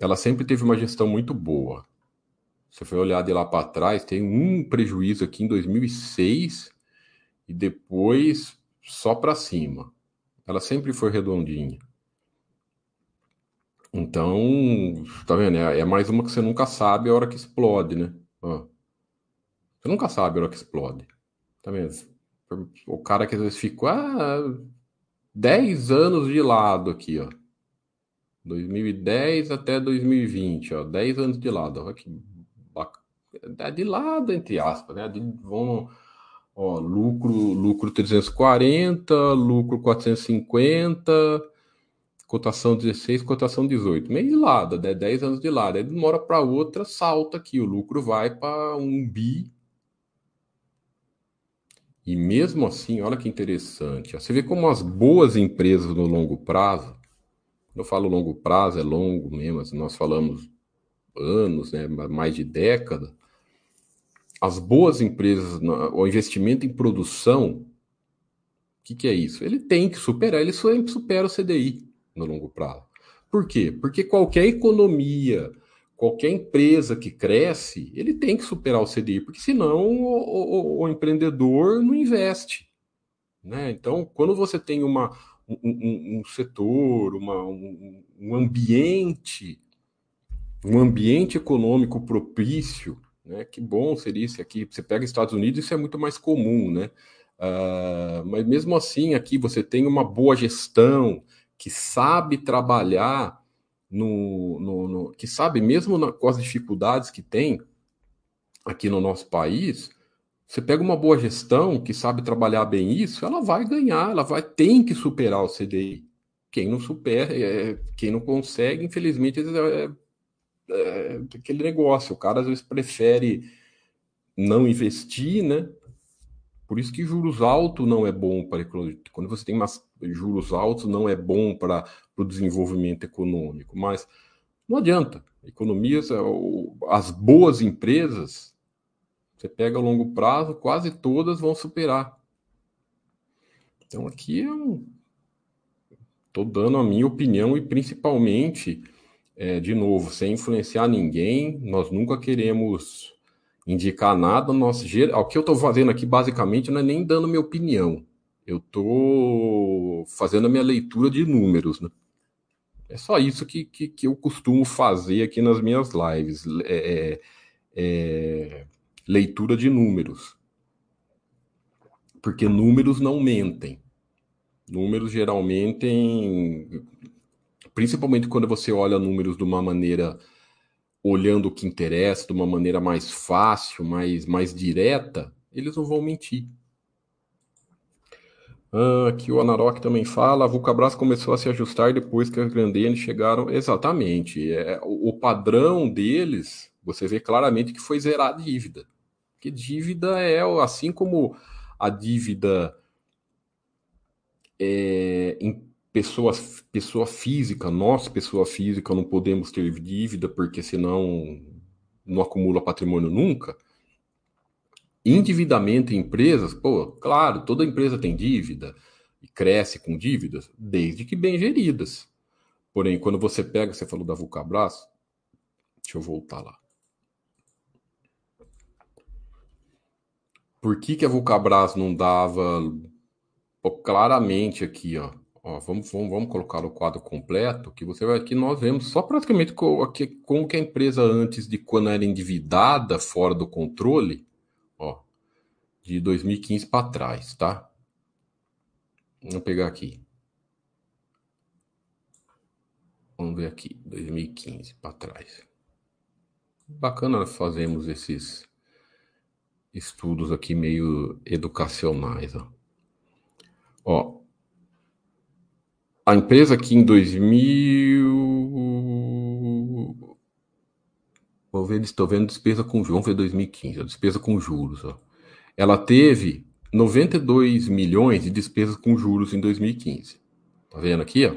ela sempre teve uma gestão muito boa. Você foi olhar de lá para trás, tem um prejuízo aqui em 2006 e depois só para cima. Ela sempre foi redondinha. Então, tá vendo? É, é mais uma que você nunca sabe a hora que explode, né? Ó. Você nunca sabe a hora que explode. Tá vendo? O cara que às vezes ficou ah, 10 anos de lado aqui, ó. 2010 até 2020, ó. 10 anos de lado. Olha que bacana. É de lado, entre aspas, né? De, vamos, ó, lucro, lucro 340, lucro 450 cotação 16, cotação 18. Meio de lado, né? 10 anos de lado. Aí de uma hora para outra salta aqui, o lucro vai para um bi. E mesmo assim, olha que interessante. Você vê como as boas empresas no longo prazo, eu falo longo prazo, é longo mesmo, assim, nós falamos anos, né? mais de década. As boas empresas, o investimento em produção, o que, que é isso? Ele tem que superar, ele sempre supera o CDI no longo prazo. Por quê? Porque qualquer economia, qualquer empresa que cresce, ele tem que superar o CDI, porque senão o, o, o empreendedor não investe. Né? Então, quando você tem uma, um, um, um setor, uma, um, um, ambiente, um ambiente econômico propício, né? que bom seria isso aqui. Você pega Estados Unidos, isso é muito mais comum, né? Uh, mas mesmo assim, aqui você tem uma boa gestão, que sabe trabalhar no, no, no que sabe mesmo na, com as dificuldades que tem aqui no nosso país, você pega uma boa gestão que sabe trabalhar bem isso, ela vai ganhar, ela vai tem que superar o CDI. Quem não supera, é, quem não consegue, infelizmente, é, é, é aquele negócio. O cara às vezes prefere não investir, né? Por isso que juros altos não é bom para quando você tem mais juros altos não é bom para o desenvolvimento econômico, mas não adianta. Economias, é as boas empresas, você pega a longo prazo, quase todas vão superar. Então aqui eu estou dando a minha opinião e principalmente, é, de novo, sem influenciar ninguém, nós nunca queremos indicar nada. Nós, o que eu estou fazendo aqui, basicamente, não é nem dando minha opinião. Eu estou fazendo a minha leitura de números, né? É só isso que, que, que, eu costumo fazer aqui nas minhas lives. É, é, é, leitura de números. Porque números não mentem. Números geralmente, principalmente quando você olha números de uma maneira olhando o que interessa de uma maneira mais fácil, mais, mais direta, eles não vão mentir. Ah, aqui o Anarok também fala, a Vulcabras começou a se ajustar depois que as Grandene chegaram. Exatamente. É, o, o padrão deles, você vê claramente que foi zerar a dívida. Que dívida é, assim como a dívida é, em pessoa, pessoa física, nós, pessoa física, não podemos ter dívida porque senão não acumula patrimônio nunca. Endividamento em empresas, pô, claro, toda empresa tem dívida e cresce com dívidas, desde que bem geridas. Porém, quando você pega, você falou da Vulcabras, deixa eu voltar lá. Por que, que a Vulcabras não dava pô, claramente aqui, ó? Ó, vamos, vamos, vamos colocar o quadro completo, que você vai aqui nós vemos só praticamente como que a empresa antes de quando era endividada, fora do controle, de 2015 para trás, tá? Vamos pegar aqui. Vamos ver aqui, 2015 para trás. Bacana fazemos esses estudos aqui meio educacionais, ó. Ó, a empresa aqui em 2000. Vou ver, estou vendo despesa com juros. Vamos ver 2015, a despesa com juros. Ó. Ela teve 92 milhões de despesas com juros em 2015. Tá vendo aqui, ó?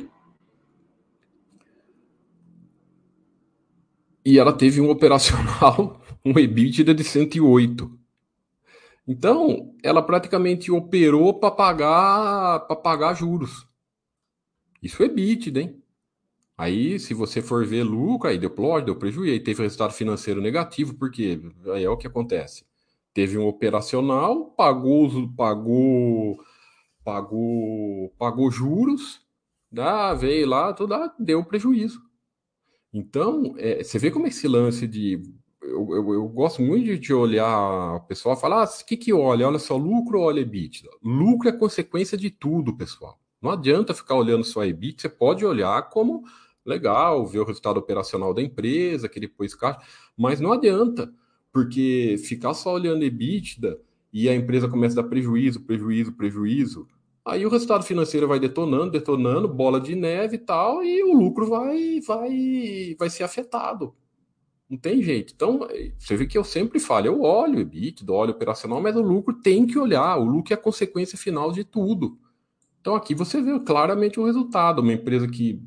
E ela teve um operacional, um EBITDA de 108. Então, ela praticamente operou para pagar para pagar juros. Isso é EBITDA, hein? Aí, se você for ver lucro, aí deu plot, deu prejuízo, aí teve resultado financeiro negativo, porque aí é o que acontece. Teve um operacional, pagou, pagou, pagou, pagou juros, dá, veio lá, tudo dá, deu prejuízo. Então, é, você vê como esse lance de. Eu, eu, eu gosto muito de olhar o pessoal falar: ah, o que, que olha? Olha só lucro ou olha EBITDA? Lucro é consequência de tudo, pessoal. Não adianta ficar olhando só EBITDA, você pode olhar como legal, ver o resultado operacional da empresa, que depois caixa, mas não adianta, porque ficar só olhando EBITDA e a empresa começa a dar prejuízo, prejuízo, prejuízo, aí o resultado financeiro vai detonando, detonando, bola de neve e tal, e o lucro vai, vai, vai ser afetado. Não tem jeito. Então, você vê que eu sempre falo, eu olho o EBITDA, olho operacional, mas o lucro tem que olhar, o lucro é a consequência final de tudo. Então aqui você vê claramente o resultado, uma empresa que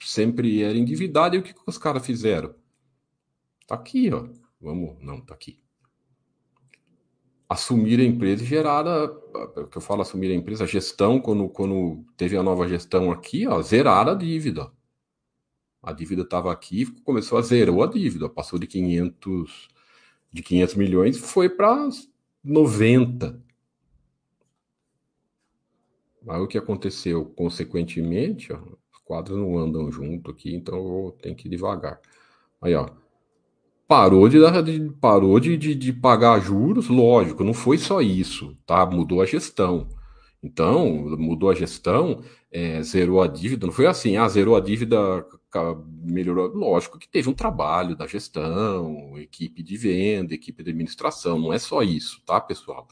sempre era endividada, e o que, que os caras fizeram? Tá aqui, ó. Vamos, não, tá aqui. Assumir a empresa e gerar a, o que eu falo, assumir a empresa, a gestão, quando, quando teve a nova gestão aqui, ó, zerar a dívida. A dívida estava aqui, começou a zerar a dívida, passou de 500 de 500 milhões, foi para 90. Aí o que aconteceu? Consequentemente, ó, quadros não andam junto aqui, então eu tenho que ir devagar. Aí, ó. Parou de, de parou de, de, de, pagar juros, lógico, não foi só isso, tá? Mudou a gestão. Então, mudou a gestão, é, zerou a dívida, não foi assim, ah, zerou a dívida, melhorou. Lógico que teve um trabalho da gestão, equipe de venda, equipe de administração, não é só isso, tá, pessoal?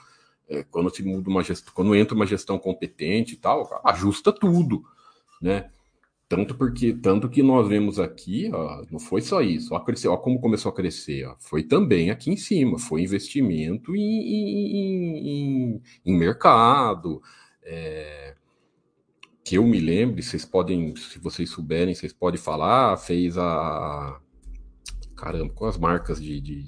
É, quando se muda uma gestão, quando entra uma gestão competente e tal, ajusta tudo, né? Tanto porque, tanto que nós vemos aqui, ó, não foi só isso, ó, cresceu, ó, como começou a crescer, ó, foi também aqui em cima, foi investimento em, em, em, em mercado, é, que eu me lembre, vocês podem, se vocês souberem, vocês podem falar, fez a, caramba, com as marcas de, de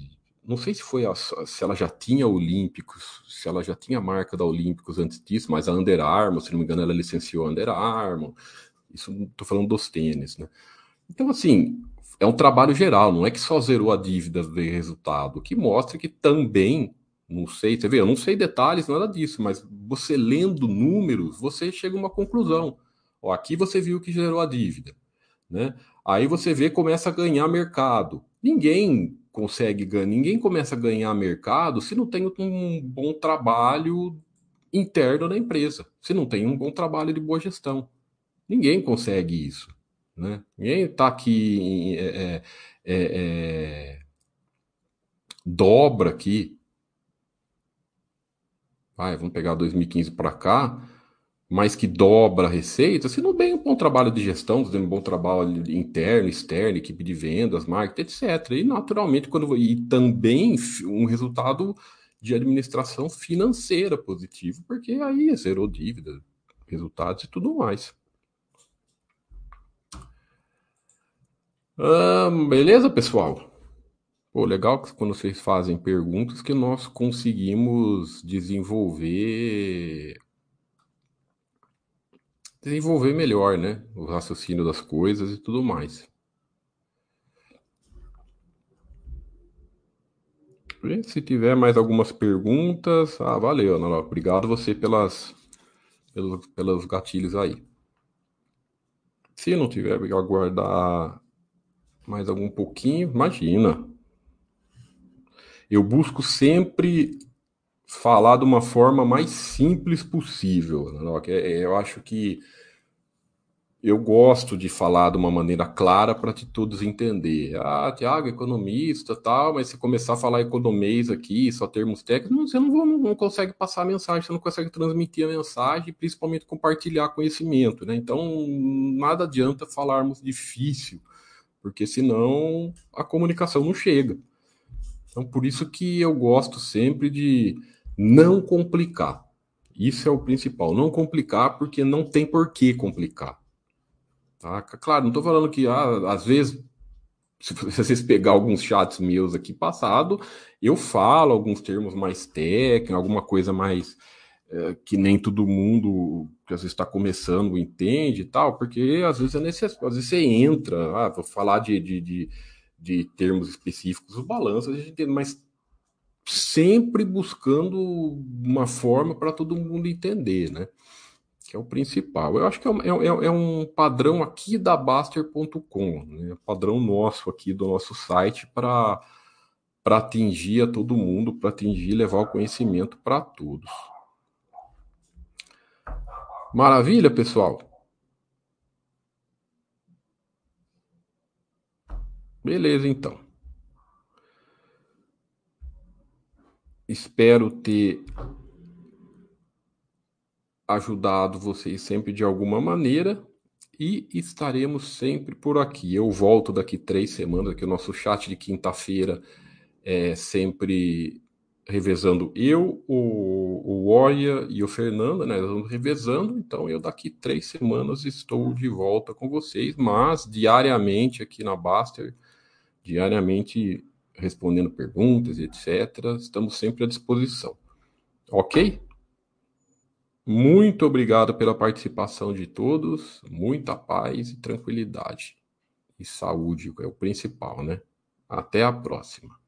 não sei se foi a, se ela já tinha Olímpicos, se ela já tinha a marca da Olímpicos antes disso, mas a Under Armour, se não me engano, ela licenciou a Under Armour. Isso estou falando dos tênis, né? Então, assim, é um trabalho geral, não é que só zerou a dívida de resultado, que mostra que também, não sei, você vê, eu não sei detalhes, nada disso, mas você lendo números, você chega a uma conclusão. Ó, aqui você viu que gerou a dívida, né? Aí você vê começa a ganhar mercado. Ninguém consegue ganhar, ninguém começa a ganhar mercado se não tem um bom trabalho interno da empresa, se não tem um bom trabalho de boa gestão. Ninguém consegue isso. Né? Ninguém está aqui. É, é, é, é, dobra aqui. Vai, vamos pegar 2015 para cá, mas que dobra a receita, se não tem um bom trabalho de gestão, fazendo um bom trabalho interno, externo, equipe de vendas, marketing, etc. E naturalmente, quando e também um resultado de administração financeira positivo, porque aí zerou dívida, resultados e tudo mais. Beleza, pessoal? Pô, legal que quando vocês fazem perguntas que nós conseguimos desenvolver desenvolver melhor, né? O raciocínio das coisas e tudo mais. Se tiver mais algumas perguntas, ah, valeu, Ana Obrigado você pelas, pelos, pelos gatilhos aí. Se não tiver, aguardar mais algum pouquinho, imagina. Eu busco sempre falar de uma forma mais simples possível. É, eu acho que eu gosto de falar de uma maneira clara para todos entender. Ah, Tiago, economista, tal, mas se começar a falar economês aqui, só termos técnicos, você não, não, não, consegue passar a mensagem, você não consegue transmitir a mensagem, principalmente compartilhar conhecimento, né? Então, nada adianta falarmos difícil porque senão a comunicação não chega. Então, por isso que eu gosto sempre de não complicar. Isso é o principal, não complicar, porque não tem por que complicar. Tá? Claro, não estou falando que ah, às vezes, se vocês pegar alguns chats meus aqui passado, eu falo alguns termos mais técnicos, alguma coisa mais é, que nem todo mundo que às vezes está começando entende e tal, porque às vezes é necessário, às vezes você entra, ah, vou falar de, de, de, de termos específicos, o balanço, a gente mas sempre buscando uma forma para todo mundo entender, né? Que é o principal. Eu acho que é, é, é, é um padrão aqui da Baster.com, né? padrão nosso aqui do nosso site para atingir a todo mundo, para atingir levar o conhecimento para todos. Maravilha, pessoal? Beleza, então. Espero ter ajudado vocês sempre de alguma maneira e estaremos sempre por aqui. Eu volto daqui três semanas, que o nosso chat de quinta-feira é sempre revezando eu, o, o Oya e o Fernando, né? Nós vamos revezando, então eu daqui três semanas estou de volta com vocês, mas diariamente aqui na Baster, diariamente respondendo perguntas etc. Estamos sempre à disposição. Ok? Muito obrigado pela participação de todos, muita paz e tranquilidade. E saúde é o principal, né? Até a próxima.